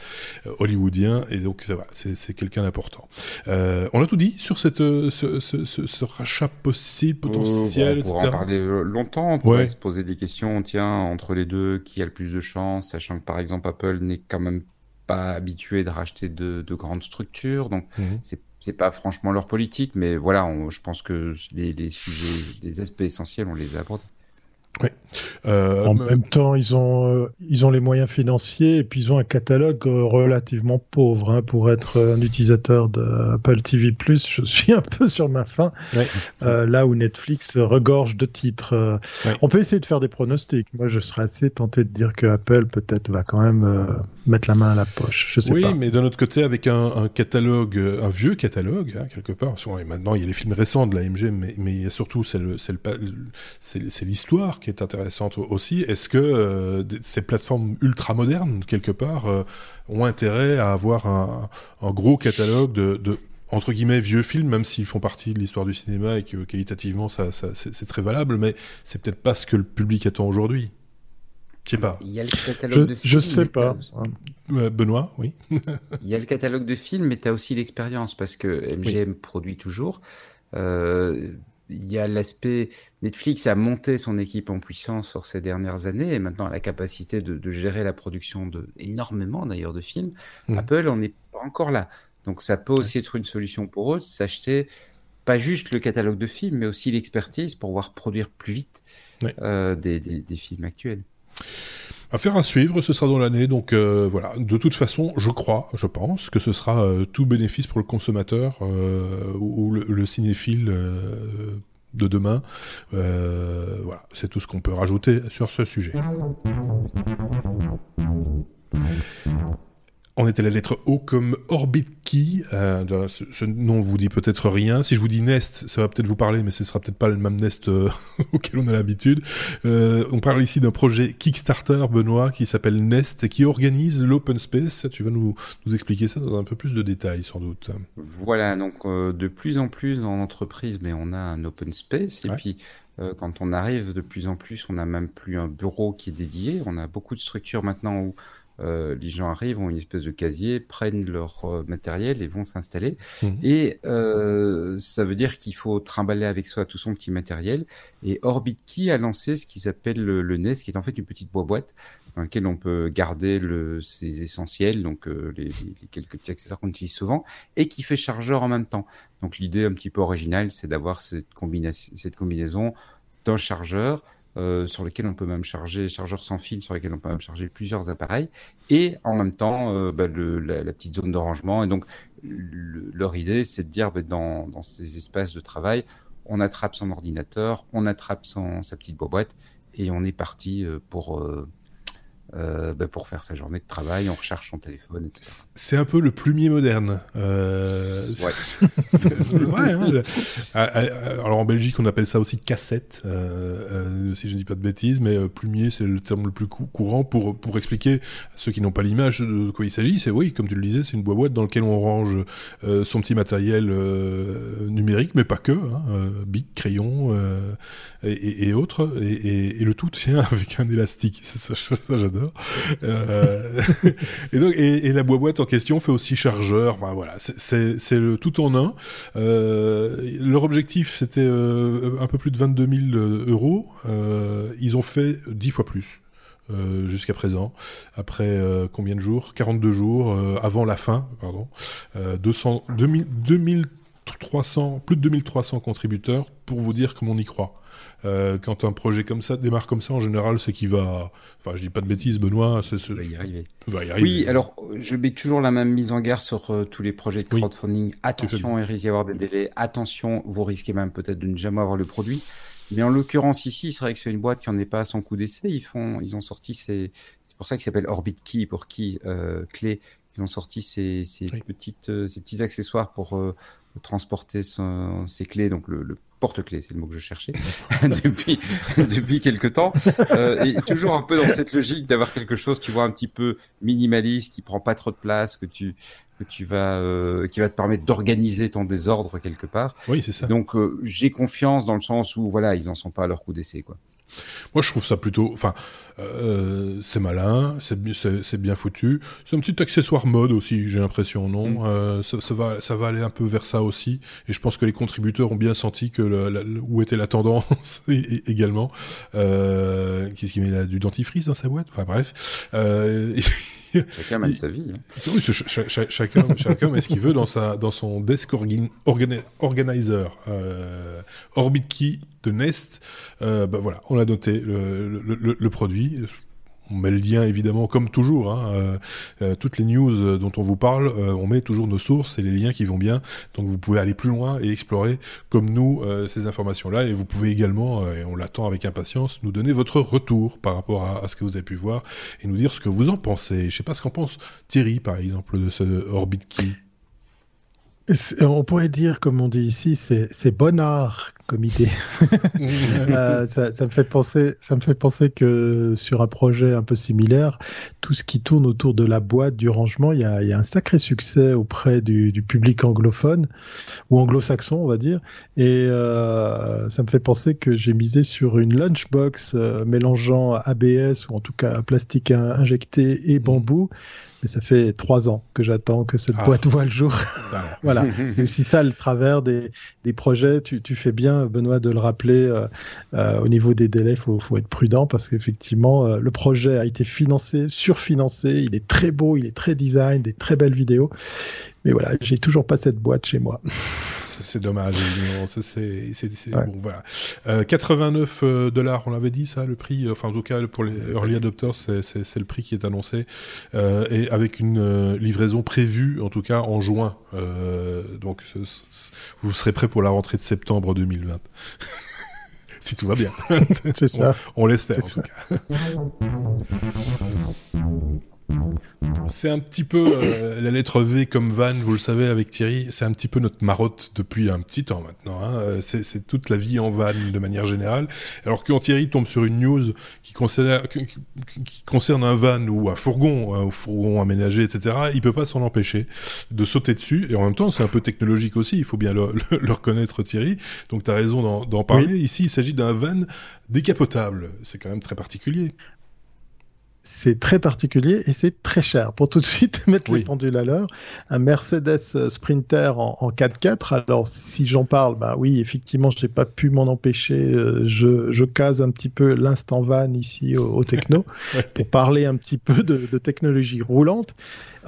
hollywoodien, et donc c'est quelqu'un d'important. on a tout dit sur cette ce, ce, rachat possible potentiel. on pourrait en parler longtemps. On pourrait se poser des questions. Tiens entre les deux, qui a le plus de chance, sachant que par exemple Apple n'est quand même pas habitué de racheter de, grandes structures, donc mhm. c'est pas franchement leur politique, mais voilà, je pense que les, les, sujets, les aspects essentiels, on les aborde. Euh, en même temps, ils ont, euh, ils ont les moyens financiers et puis ils ont un catalogue euh, relativement pauvre. Hein, pour être un utilisateur d'Apple TV+, je suis un peu sur ma faim. là où Netflix regorge de titres. On peut essayer de faire des pronostics. Moi, je serais assez tenté de dire que Apple peut-être va quand même mettre la main à la poche. Je sais oui, pas. mais d'un autre côté, avec un, catalogue, un vieux catalogue, hein, quelque part. maintenant, il y a les films récents de la MG, mais, mais surtout, c'est l'histoire qui est intéressante aussi. Est-ce que ces plateformes ultra modernes, quelque part, ont intérêt à avoir un, gros catalogue de, entre guillemets vieux films, même s'ils font partie de l'histoire du cinéma et que qualitativement ça, c'est très valable, mais c'est peut-être pas ce que le public attend aujourd'hui. Je sais pas. Il y a le catalogue je, de films. Je sais pas. Benoît, oui. il y a le catalogue de films, mais tu as aussi l'expérience parce que MGM produit toujours. Euh, il y a l'aspect Netflix a monté son équipe en puissance sur ces dernières années et maintenant a la capacité de, gérer la production de énormément d'ailleurs de films. Mmh. Apple, on n'est pas encore là. Donc ça peut aussi être une solution pour eux, s'acheter pas juste le catalogue de films, mais aussi l'expertise pour pouvoir produire plus vite euh, des, des, films actuels. Affaire à suivre, ce sera dans l'année, donc euh, voilà. De toute façon, je crois, je pense que ce sera euh, tout bénéfice pour le consommateur ou, le, cinéphile de demain. voilà, c'est tout ce qu'on peut rajouter sur ce sujet. On était la lettre O comme Orbit Key. Euh, ce, nom vous dit peut-être rien. Si je vous dis Nest, ça va peut-être vous parler, mais ce sera peut-être pas le même Nest euh, auquel on a l'habitude. Euh, on parle ici d'un projet Kickstarter, Benoît, qui s'appelle Nest et qui organise l'open space. Tu vas nous, nous, expliquer ça dans un peu plus de détails, sans doute. Voilà, donc de plus en plus dans l'entreprise, mais on a un open space. Et puis, quand on arrive de plus en plus, on n'a même plus un bureau qui est dédié. On a beaucoup de structures maintenant où euh, les gens arrivent, ont une espèce de casier, prennent leur euh, matériel et vont s'installer. Mhm. Et euh, ça veut dire qu'il faut trimballer avec soi tout son petit matériel. Et OrbitKey a lancé ce qu'ils appellent le, le, NES, qui est en fait une petite boîte dans laquelle on peut garder le, ses essentiels, donc les, les, quelques petits accessoires qu'on utilise souvent, et qui fait chargeur en même temps. Donc l'idée un petit peu originale, c'est d'avoir cette, cette combinaison d'un chargeur, euh, sur lesquels on peut même charger, chargeurs sans fil, sur lesquels on peut même charger plusieurs appareils, et en même temps euh, bah, la, petite zone de rangement. Et donc, leur idée, c'est de dire, bah, dans, dans, ces espaces de travail, on attrape son ordinateur, on attrape son, sa petite boîte, et on est parti euh, pour euh, bah, pour faire sa journée de travail, on recherche son téléphone, etc. C'est un peu le plumier moderne. Euh... Ouais. hein, ah, ah, alors en Belgique, on appelle ça aussi cassette, euh, euh, si je ne dis pas de bêtises, mais plumier, c'est le terme le plus courant pour, pour expliquer à ceux qui n'ont pas l'image de quoi il s'agit. C'est oui, comme tu le disais, c'est une boîte dans laquelle on range son petit matériel numérique, mais pas que, hein, bic, crayon et, et, autres, et, le tout tient avec un élastique. ça, ça j'adore. Euh, et, donc, et, la boîte en question fait aussi chargeur. Enfin voilà, c'est le tout en un. Euh, leur objectif c'était euh, un peu plus de 22 000 euros. ils ont fait 10 fois plus. jusqu'à présent. Après combien de jours? 42 jours avant la fin, pardon. 200, 2000, 2300, plus de 2300 contributeurs pour vous dire comment on y croit. Euh, quand un projet comme ça démarre comme ça, en général, c'est qu'il va. Enfin, je dis pas de bêtises, Benoît. C'est ce... va, y arriver. va y arriver. Oui, alors je mets toujours la même mise en garde sur euh, tous les projets de crowdfunding. Attention, il risque d'y avoir des délais. Attention, vous risquez même peut-être de ne jamais avoir le produit. Mais en l'occurrence ici, c'est vrai que c'est une boîte qui n'en est pas à son coup d'essai. Ils font, ils ont sorti ces, c'est pour ça qu'il s'appelle Orbit Key pour qui euh, clé. Ils ont sorti ces, ces petites, euh, ces petits accessoires pour euh, transporter son, ses clés, donc le, le porte-clés, c'est le mot que je cherchais, depuis, depuis quelque temps. Euh, et toujours un peu dans cette logique d'avoir quelque chose, tu vois, un petit peu minimaliste, qui prend pas trop de place, que tu, que tu vas, euh, qui va te permettre d'organiser ton désordre quelque part. Oui, c'est ça. Donc, euh, j'ai confiance dans le sens où, voilà, ils en sont pas à leur coup d'essai, quoi. Moi, je trouve ça plutôt. Enfin, euh, c'est malin, c'est bien foutu. C'est un petit accessoire mode aussi, j'ai l'impression, non? Mm. euh, ça, va, ça va aller un peu vers ça aussi. Et je pense que les contributeurs ont bien senti que le, où était la tendance également. Euh, Qu'est-ce qu'il met là? Du dentifrice dans sa boîte? Enfin bref. Chacun mène sa vie. Hein. Oui, chacun, chacun met ce qu'il veut dans, sa, dans son desk organizer. Euh, Orbit Key de Nest. Euh, bah voilà, on a noté le, le, le, produit. On met le lien évidemment comme toujours. Hein, euh, euh, toutes les news dont on vous parle, on met toujours nos sources et les liens qui vont bien. Donc vous pouvez aller plus loin et explorer comme nous ces informations-là. Et vous pouvez également, et on l'attend avec impatience, nous donner votre retour par rapport à, à, ce que vous avez pu voir et nous dire ce que vous en pensez. Je sais pas ce qu'en pense Thierry par exemple de ce Orbit Key. On pourrait dire, comme on dit ici, c'est bon art comme idée. Euh, ça, ça, me fait penser, ça me fait penser que sur un projet un peu similaire, tout ce qui tourne autour de la boîte, du rangement, il y a, y a un sacré succès auprès du, du public anglophone ou anglo-saxon, on va dire. Et euh, ça me fait penser que j'ai misé sur une lunchbox euh, mélangeant ABS ou en tout cas plastique injecté et mmh. Mais ça fait trois ans que j'attends que cette ah. boîte voit le jour. voilà, c'est aussi ça le travers des, des projets. Tu, tu, fais bien, Benoît, de le rappeler. Euh, euh, au niveau des délais, il faut, faut, être prudent parce qu'effectivement, euh, le projet a été financé, surfinancé. Il est très beau, il est très design, des très belles vidéos. Mais voilà, j'ai toujours pas cette boîte chez moi c'est dommage. c'est bon, voilà. 89 euh, euh, dollars, on l'avait dit ça, le prix. Enfin, en tout cas, pour les early adopters, c'est le prix qui est annoncé euh, et avec une livraison prévue, en tout cas en juin. donc, vous serez prêt pour la rentrée de septembre 2020. si tout va bien. c'est ça. On, on l'espère en tout cas. C'est un petit peu euh, la lettre V comme Van, vous le savez avec Thierry, c'est un petit peu notre marotte depuis un petit temps maintenant. Hein. Euh, c'est toute la vie en van de manière générale. Alors quand Thierry tombe sur une news qui concerne, qui, concerne un van ou un fourgon, un fourgon aménagé, etc., il peut pas s'en empêcher de sauter dessus. Et en même temps, c'est un peu technologique aussi, il faut bien le, reconnaître Thierry. Donc tu as raison d'en parler. Ici, il s'agit d'un van décapotable. C'est quand même très particulier c'est très particulier et c'est très cher. Pour tout de suite mettre les pendules à l'heure, un Mercedes Sprinter en, 4x4. Alors si j'en parle, bah oui, effectivement, je n'ai pas pu m'en empêcher. Euh, je, je, case un petit peu l'instant van ici au, techno pour parler un petit peu de, de technologie roulante.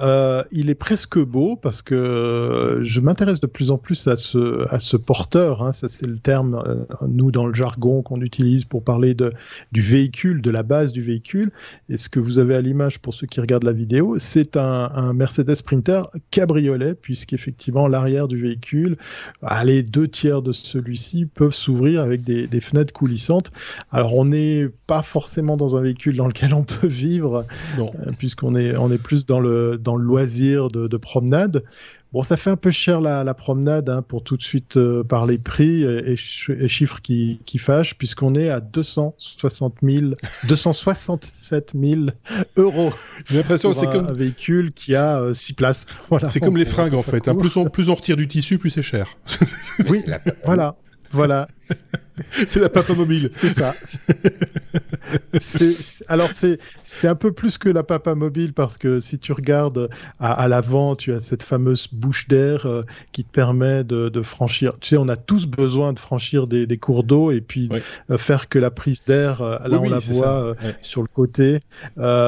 Euh, il est presque beau parce que euh, je m'intéresse de plus en plus à ce, à ce porteur. Hein, ça, c'est le terme, euh, nous, dans le jargon qu'on utilise pour parler de, du véhicule, de la base du véhicule. Et ce que vous avez à l'image pour ceux qui regardent la vidéo, c'est un, un Mercedes Sprinter cabriolet, puisqu'effectivement, l'arrière du véhicule, les deux tiers de celui-ci peuvent s'ouvrir avec des, des fenêtres coulissantes. Alors, on n'est pas forcément dans un véhicule dans lequel on peut vivre, puisqu'on est, on est plus dans le dans le loisir de, promenade. Bon, ça fait un peu cher la, promenade hein, pour tout de suite euh, par les prix et, chiffres qui, qui fâchent, puisqu'on est à 260 000, 267 000 euros. J'ai l'impression que c'est comme un véhicule qui a 6 euh, places. Voilà, c'est comme les fringues en fait. Hein. Plus, on, plus on retire du tissu, plus c'est cher. oui, voilà. Voilà. c'est la papa mobile. C'est ça. alors c'est c'est un peu plus que la papa mobile parce que si tu regardes à, l'avant, tu as cette fameuse bouche d'air euh, qui te permet de, de, franchir. Tu sais, on a tous besoin de franchir des, des cours d'eau et puis euh, faire que la prise d'air, euh, là on la voit sur le côté,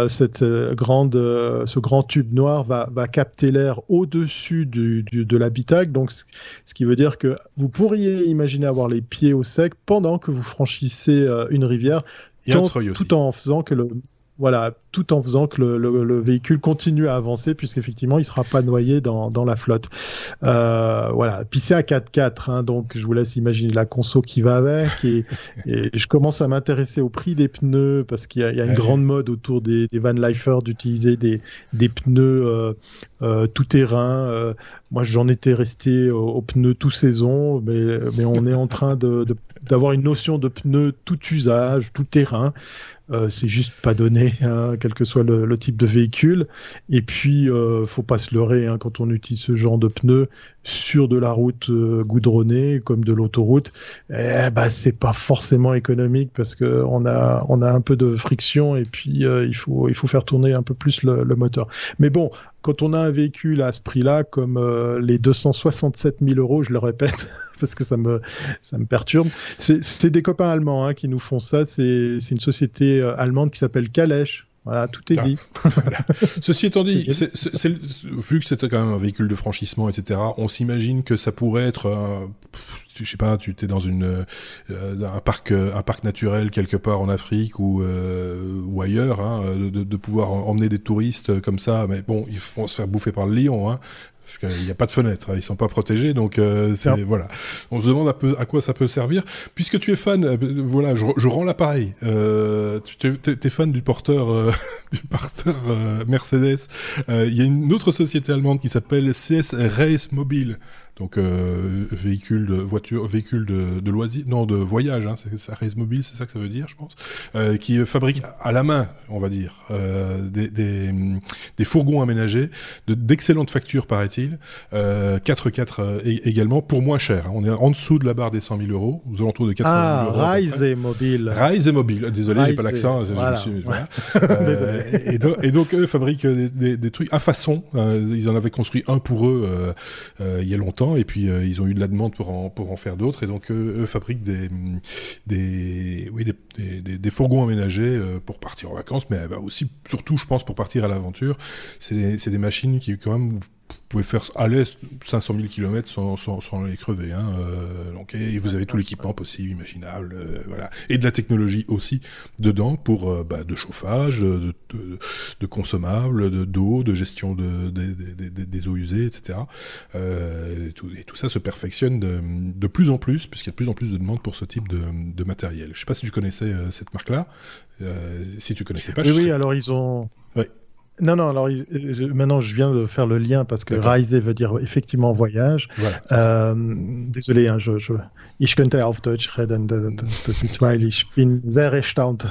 cette grande, ce grand tube noir va, va capter l'air au-dessus du, du, de l'habitacle. Donc ce qui veut dire que vous pourriez imaginer avoir les pieds au sec pendant que vous franchissez euh, une rivière, tout en faisant que le voilà, tout en faisant que le, véhicule continue à avancer, puisqu'effectivement, il ne sera pas noyé dans, la flotte. Euh, voilà. Puis c'est à 4x4, hein, donc je vous laisse imaginer la conso qui va avec. Et, je commence à m'intéresser au prix des pneus, parce qu'il y, a une grande mode autour des, des van lifers d'utiliser des, pneus euh, euh, tout terrain. moi, j'en étais resté aux, pneus tout saison, mais, mais on est en train d'avoir une notion de pneus tout usage, tout terrain. Euh, c'est juste pas donné, hein, quel que soit le, type de véhicule. Et puis, euh, faut pas se leurrer hein, quand on utilise ce genre de pneus sur de la route euh, goudronnée comme de l'autoroute. Eh ben, c'est pas forcément économique parce que on a on a un peu de friction et puis euh, il faut il faut faire tourner un peu plus le, le moteur. Mais bon, quand on a un véhicule à ce prix-là, comme les 267 000 euros, je le répète. parce que ça me, ça me perturbe. C'est des copains allemands hein, qui nous font ça. C'est une société euh, allemande qui s'appelle Calèche. Voilà, tout est ah. dit. Ceci étant dit, vu que c'était quand même un véhicule de franchissement, etc., on s'imagine que ça pourrait être, un, je sais pas, tu es dans une euh, un parc un parc naturel quelque part en Afrique ou euh, ou ailleurs, hein, de, de, pouvoir emmener des touristes comme ça. Mais bon, ils vont se faire bouffer par le lion. Hein parce qu'il n'y a pas de fenêtre, hein, ils sont pas protégés, donc euh, c'est voilà. On se demande à, quoi ça peut servir. Puisque tu es fan, euh, voilà, je, je rends l'appareil. Euh, tu es, fan du porteur, euh, du porteur Mercedes. Il y a une autre société allemande qui s'appelle CS Race Mobile. Donc véhicule de voiture, véhicule de, de loisirs, non de voyage, hein, ça Race Mobile, c'est ça que ça veut dire, je pense, qui fabrique à la main, on va dire, des, des, des, fourgons aménagés d'excellentes factures, paraît-il, 4x4 également pour moins cher. Hein. On est en dessous de la barre des 100 000 euros, aux alentours de 80 000 euros. Ah, Rise et Mobile. Rise et Mobile. Désolé, j'ai pas l'accent. Voilà. Euh, et, donc, et, donc, eux fabriquent des, des, trucs à façon. Euh, ils en avaient construit un pour eux euh, euh il y a longtemps, et puis euh, ils ont eu de la demande pour en, faire d'autres. Et donc, eux, fabriquent des, fourgons aménagés pour partir en vacances, mais bah, aussi, surtout, je pense, pour partir à l'aventure. C'est des machines qui, quand même, pouvez faire à l'est 500 000 km sans, sans, sans les crever. Hein, euh, donc, et vous avez tout l'équipement possible, imaginable, euh, voilà, et de la technologie aussi dedans pour euh, bah, de chauffage, de, de, de consommables, de d'eau, de gestion de, des eaux usées, etc. Et tout, et, tout, ça se perfectionne de, plus en plus, puisqu'il y a de plus en plus de demandes pour ce type de, matériel. Je sais pas si tu connaissais cette marque-là. si tu connaissais pas, oui, oui, alors ils ont. Oui. Non, non, alors maintenant je viens de faire le lien parce que Reise veut dire effectivement voyage. Voilà, euh, désolé, hein, je, je, ich könnte auf Deutsch reden, das ist weil ich bin sehr erstaunt.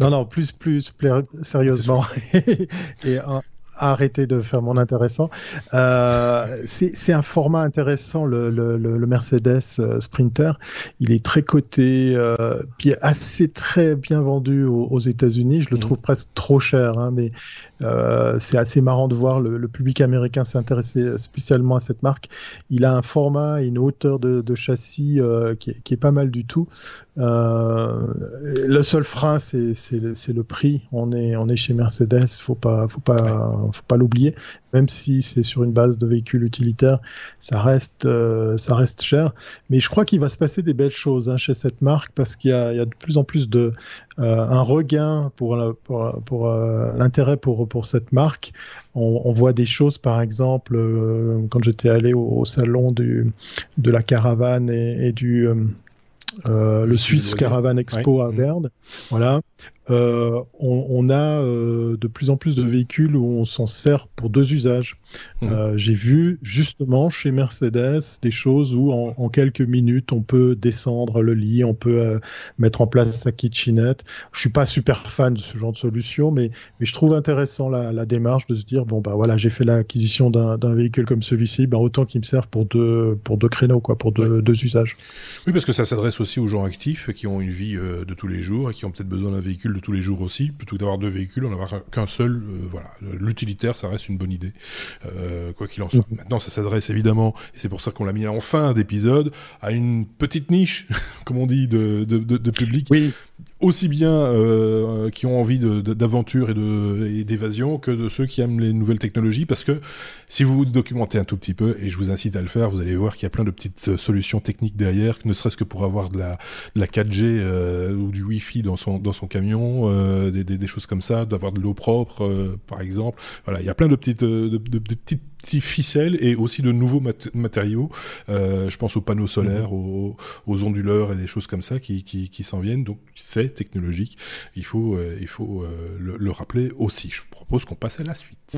non, non, plus, plus, plus sérieusement. et, arrêter de faire mon intéressant. Euh, c'est un format intéressant, le, le, le Mercedes euh, Sprinter. Il est très coté, euh, puis assez très bien vendu aux, aux États-Unis. Je le mmh. trouve presque trop cher, hein, mais euh, c'est assez marrant de voir le, le public américain s'intéresser spécialement à cette marque. Il a un format et une hauteur de, de châssis euh, qui, est, qui, est, pas mal du tout. Euh, le seul frein, c'est le, le, prix. On est, on est chez Mercedes, faut pas, faut pas, faut pas l'oublier. Même si c'est sur une base de véhicules utilitaires, ça reste, euh, ça reste cher. Mais je crois qu'il va se passer des belles choses hein, chez cette marque parce qu'il y, y, a de plus en plus de euh, un regain pour, pour, pour l'intérêt pour, pour cette marque. On, on, voit des choses, par exemple, quand j'étais allé au, salon du, de la caravane et, et du le Swiss Caravan Expo à Berne. Voilà. Euh, on, on, a euh, de plus en plus de véhicules où on s'en sert pour deux usages. Mmh. Euh, J'ai vu justement chez Mercedes des choses où en, en, quelques minutes on peut descendre le lit, on peut mettre en place sa kitchenette. Je suis pas super fan de ce genre de solution, mais, mais je trouve intéressant la, la démarche de se dire bon bah voilà j'ai fait l'acquisition d'un véhicule comme celui-ci, bah, autant qu'il me serve pour deux pour deux créneaux quoi, pour deux, deux usages. Oui parce que ça s'adresse aussi aux gens actifs qui ont une vie de tous les jours et qui ont peut-être besoin d'un véhicule de tous les jours aussi, plutôt que d'avoir deux véhicules, en avoir qu'un seul. Euh, voilà, l'utilitaire, ça reste une bonne idée, euh, quoi qu'il en soit. Mhm. Maintenant, ça s'adresse évidemment, et c'est pour ça qu'on l'a mis en fin d'épisode, à une petite niche, comme on dit, de, de, de, de public. Oui aussi bien euh, qui ont envie d'aventure et d'évasion que de ceux qui aiment les nouvelles technologies parce que si vous vous documentez un tout petit peu et je vous incite à le faire vous allez voir qu'il y a plein de petites euh, solutions techniques derrière ne serait-ce que pour avoir de la, de la 4G euh, ou du Wi-Fi dans son dans son camion euh, des, des, choses comme ça d'avoir de l'eau propre euh, par exemple. Voilà il y a plein de petites de, de, de petites ficelles et aussi de nouveaux matériaux. Euh, je pense aux panneaux solaires, mhm. aux, aux, onduleurs et des choses comme ça qui, qui, qui s'en viennent. Donc c'est technologique. Il faut, euh, il faut euh, le, le, rappeler aussi. Je propose qu'on passe à la suite.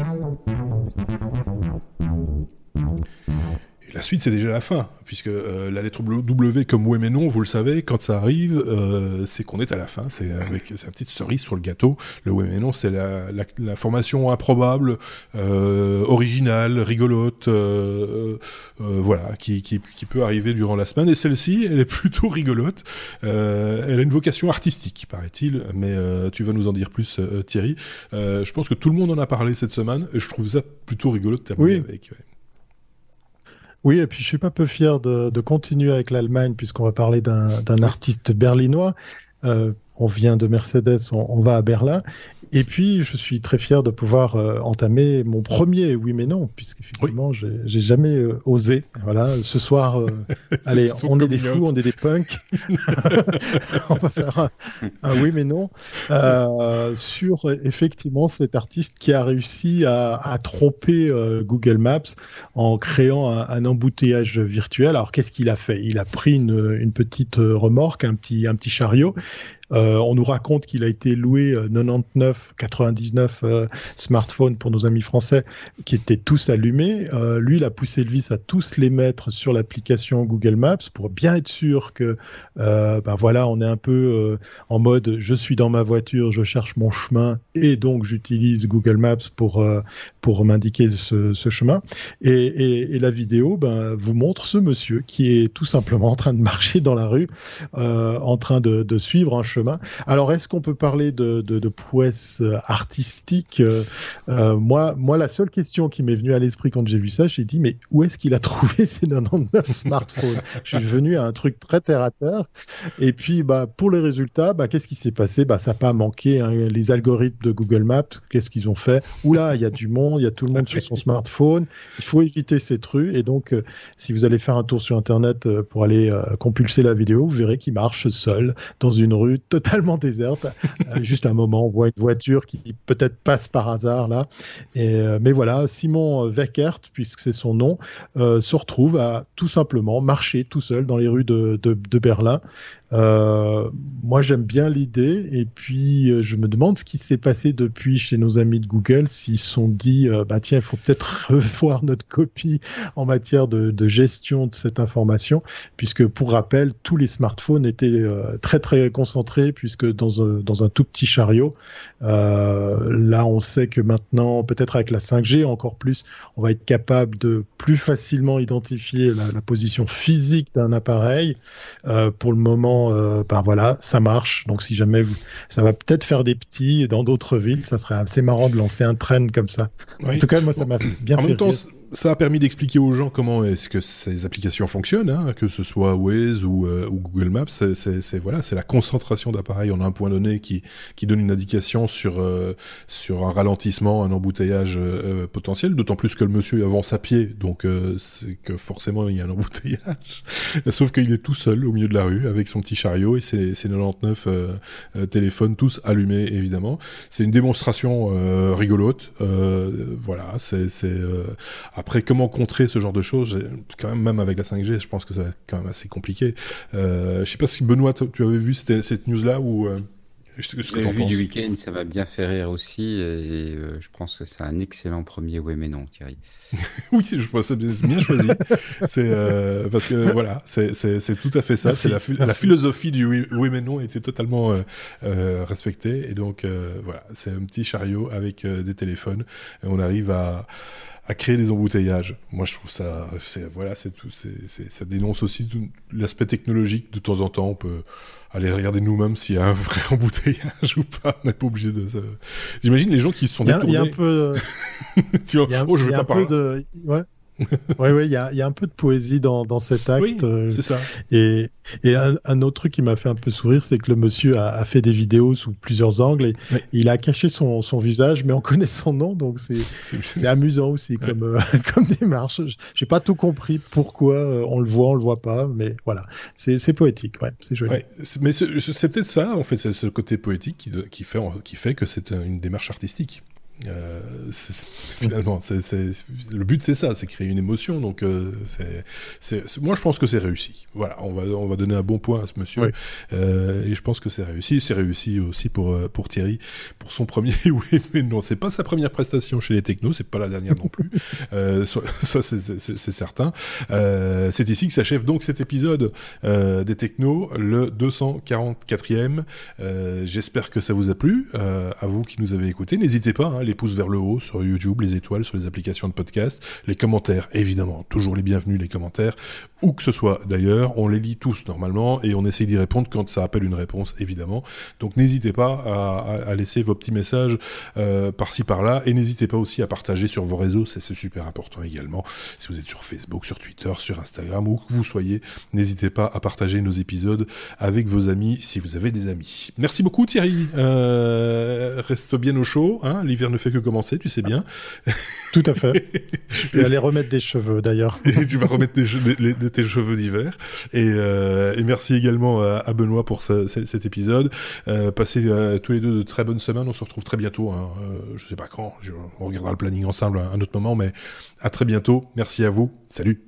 La suite, c'est déjà la fin, puisque euh, la lettre W comme oui mais non, vous le savez, quand ça arrive, euh, c'est qu'on est à la fin. C'est avec sa petite cerise sur le gâteau. Le oui mais non, c'est la, la, la, formation improbable, euh, originale, rigolote, euh, euh, voilà, qui, qui, qui, peut arriver durant la semaine. Et celle-ci, elle est plutôt rigolote. Euh, elle a une vocation artistique, paraît-il, mais tu vas nous en dire plus, Thierry. je pense que tout le monde en a parlé cette semaine, et je trouve ça plutôt rigolo de terminer avec. Ouais. Oui, et puis je suis pas peu fier de, continuer avec l'Allemagne puisqu'on va parler d'un artiste berlinois. Euh, on vient de Mercedes, on, va à Berlin. Et puis, je suis très fier de pouvoir euh, entamer mon premier oui mais non, puisqu'effectivement, oui. j'ai jamais euh, osé. Voilà, ce soir, euh, allez, on est des fous, on est des punks. on va faire un, un, oui mais non sur effectivement cet artiste qui a réussi à, à tromper Google Maps en créant un, un embouteillage virtuel. Alors, qu'est-ce qu'il a fait? Il a pris une, une petite remorque, un petit, un petit chariot on nous raconte qu'il a été loué 99, 99 smartphones pour nos amis français qui étaient tous allumés. lui, il a poussé le vis à tous les mettre sur l'application Google Maps pour bien être sûr que, ben voilà, on est un peu en mode je suis dans ma voiture, je cherche mon chemin et donc j'utilise Google Maps pour pour m'indiquer ce, chemin. Et, la vidéo ben, vous montre ce monsieur qui est tout simplement en train de marcher dans la rue, euh, en train de, suivre un chemin. Alors, est-ce qu'on peut parler de, de, prouesse artistique euh, moi, moi, la seule question qui m'est venue à l'esprit quand j'ai vu ça, j'ai dit, mais où est-ce qu'il a trouvé ces 99 smartphones? Je suis venu à un truc très terre à terre. Et puis, bah, pour les résultats, bah, qu'est-ce qui s'est passé? Bah, Ça n'a pas manqué. Hein. Les algorithmes de Google Maps, qu'est-ce qu'ils ont fait? Oula, il y a du monde il y a tout le monde sur son smartphone. Il faut éviter ces trucs. Et donc, euh, si vous allez faire un tour sur Internet euh, pour aller euh, compulser la vidéo, vous verrez qu'il marche seul dans une rue totalement déserte. juste un moment, on voit une voiture qui peut-être passe par hasard là. Et, mais voilà, Simon Weckert, puisque c'est son nom, se retrouve à tout simplement marcher tout seul dans les rues de, de, de Berlin. Euh, moi, j'aime bien l'idée, et puis euh, je me demande ce qui s'est passé depuis chez nos amis de Google, s'ils se sont dit, euh, bah tiens, il faut peut-être revoir notre copie en matière de, gestion de cette information, puisque pour rappel, tous les smartphones étaient très très concentrés, puisque dans un, dans un tout petit chariot. là, on sait que maintenant, peut-être avec la 5G encore plus, on va être capable de plus facilement identifier la, la position physique d'un appareil. pour le moment euh, ben voilà, ça marche. Donc si jamais vous, ça va peut-être faire des petits dans d'autres villes, ça serait assez marrant de lancer un train comme ça. En tout cas, moi, ça m'a bien fait ça a permis d'expliquer aux gens comment est-ce que ces applications fonctionnent, hein, que ce soit Waze ou, euh, Google Maps. C'est voilà, c'est la concentration d'appareils en un point donné qui qui donne une indication sur euh, sur un ralentissement, un embouteillage euh, potentiel. D'autant plus que le monsieur avance à pied, donc que forcément il y a un embouteillage. Sauf qu'il est tout seul au milieu de la rue avec son petit chariot et ses, ses 99 téléphones tous allumés évidemment. C'est une démonstration rigolote. voilà, c'est après, comment contrer ce genre de choses Quand même, même avec la 5G, je pense que ça va être quand même assez compliqué. Euh, je sais pas si Benoît, tu avais vu cette, cette news-là ou euh, J'ai vu du week-end, ça m'a bien fait rire aussi, et euh, je pense que c'est un excellent premier oui mais non, Thierry. oui, je pense que c'est bien choisi. c'est euh, parce que voilà, c'est tout à fait ça. C'est la, la, philosophie du oui, oui, mais non était totalement euh respectée, et donc voilà, c'est un petit chariot avec des téléphones, et on arrive à à créer des embouteillages. Moi, je trouve ça, c'est voilà, c'est tout, c'est, ça dénonce aussi l'aspect technologique. De temps en temps, on peut aller regarder nous-mêmes s'il y a un vrai embouteillage ou pas. On n'est pas obligé de. J'imagine les gens qui se sont détournés. Il y a un peu. tu vois, oh, je vais pas parler. De... Ouais oui, oui, il y a, y a, un peu de poésie dans, dans cet acte. Oui, euh, c'est ça. Et, et un, un, autre truc qui m'a fait un peu sourire, c'est que le monsieur a, a, fait des vidéos sous plusieurs angles et il a caché son, son, visage, mais on connaît son nom, donc c'est amusant aussi comme, euh, comme démarche. J'ai pas tout compris pourquoi euh, on le voit, on le voit pas, mais voilà, c'est poétique, ouais, c'est joli. Ouais, mais c'est peut-être ça, en fait, c'est ce côté poétique qui, qui, fait, qui fait que c'est une démarche artistique. Euh, finalement, le but c'est ça, c'est créer une émotion. Donc, euh, c'est, moi je pense que c'est réussi. Voilà, on va on va donner un bon point à ce monsieur. Euh, et je pense que c'est réussi. C'est réussi aussi pour euh, pour Thierry, pour son premier. oui, mais non, c'est pas sa première prestation chez les technos, c'est pas la dernière non plus. Ça c'est, c'est certain. c'est ici que s'achève donc cet épisode des technos, le 244e. J'espère que ça vous a plu. à vous qui nous avez écoutés, n'hésitez pas. Hein, les pouces vers le haut sur YouTube, les étoiles sur les applications de podcast, les commentaires, évidemment, toujours les bienvenus les commentaires, où que ce soit d'ailleurs, on les lit tous normalement et on essaie d'y répondre quand ça appelle une réponse, évidemment. Donc n'hésitez pas à, laisser vos petits messages euh, par-ci par-là et n'hésitez pas aussi à partager sur vos réseaux, c'est super important également. Si vous êtes sur Facebook, sur Twitter, sur Instagram, où que vous soyez, n'hésitez pas à partager nos épisodes avec vos amis si vous avez des amis. Merci beaucoup Thierry, euh, reste bien au chaud, hein, l'hiver ne fait que commencer, tu sais bien. Tout à fait. Je vais aller remettre des cheveux d'ailleurs. Et tu vas remettre tes cheveux d'hiver. Et, euh, et, merci également à, Benoît pour cet épisode. Euh, passez euh, tous les deux de très bonnes semaines. On se retrouve très bientôt. Hein. Je sais pas quand. on regardera le planning ensemble à un autre moment, mais à très bientôt. Merci à vous. Salut.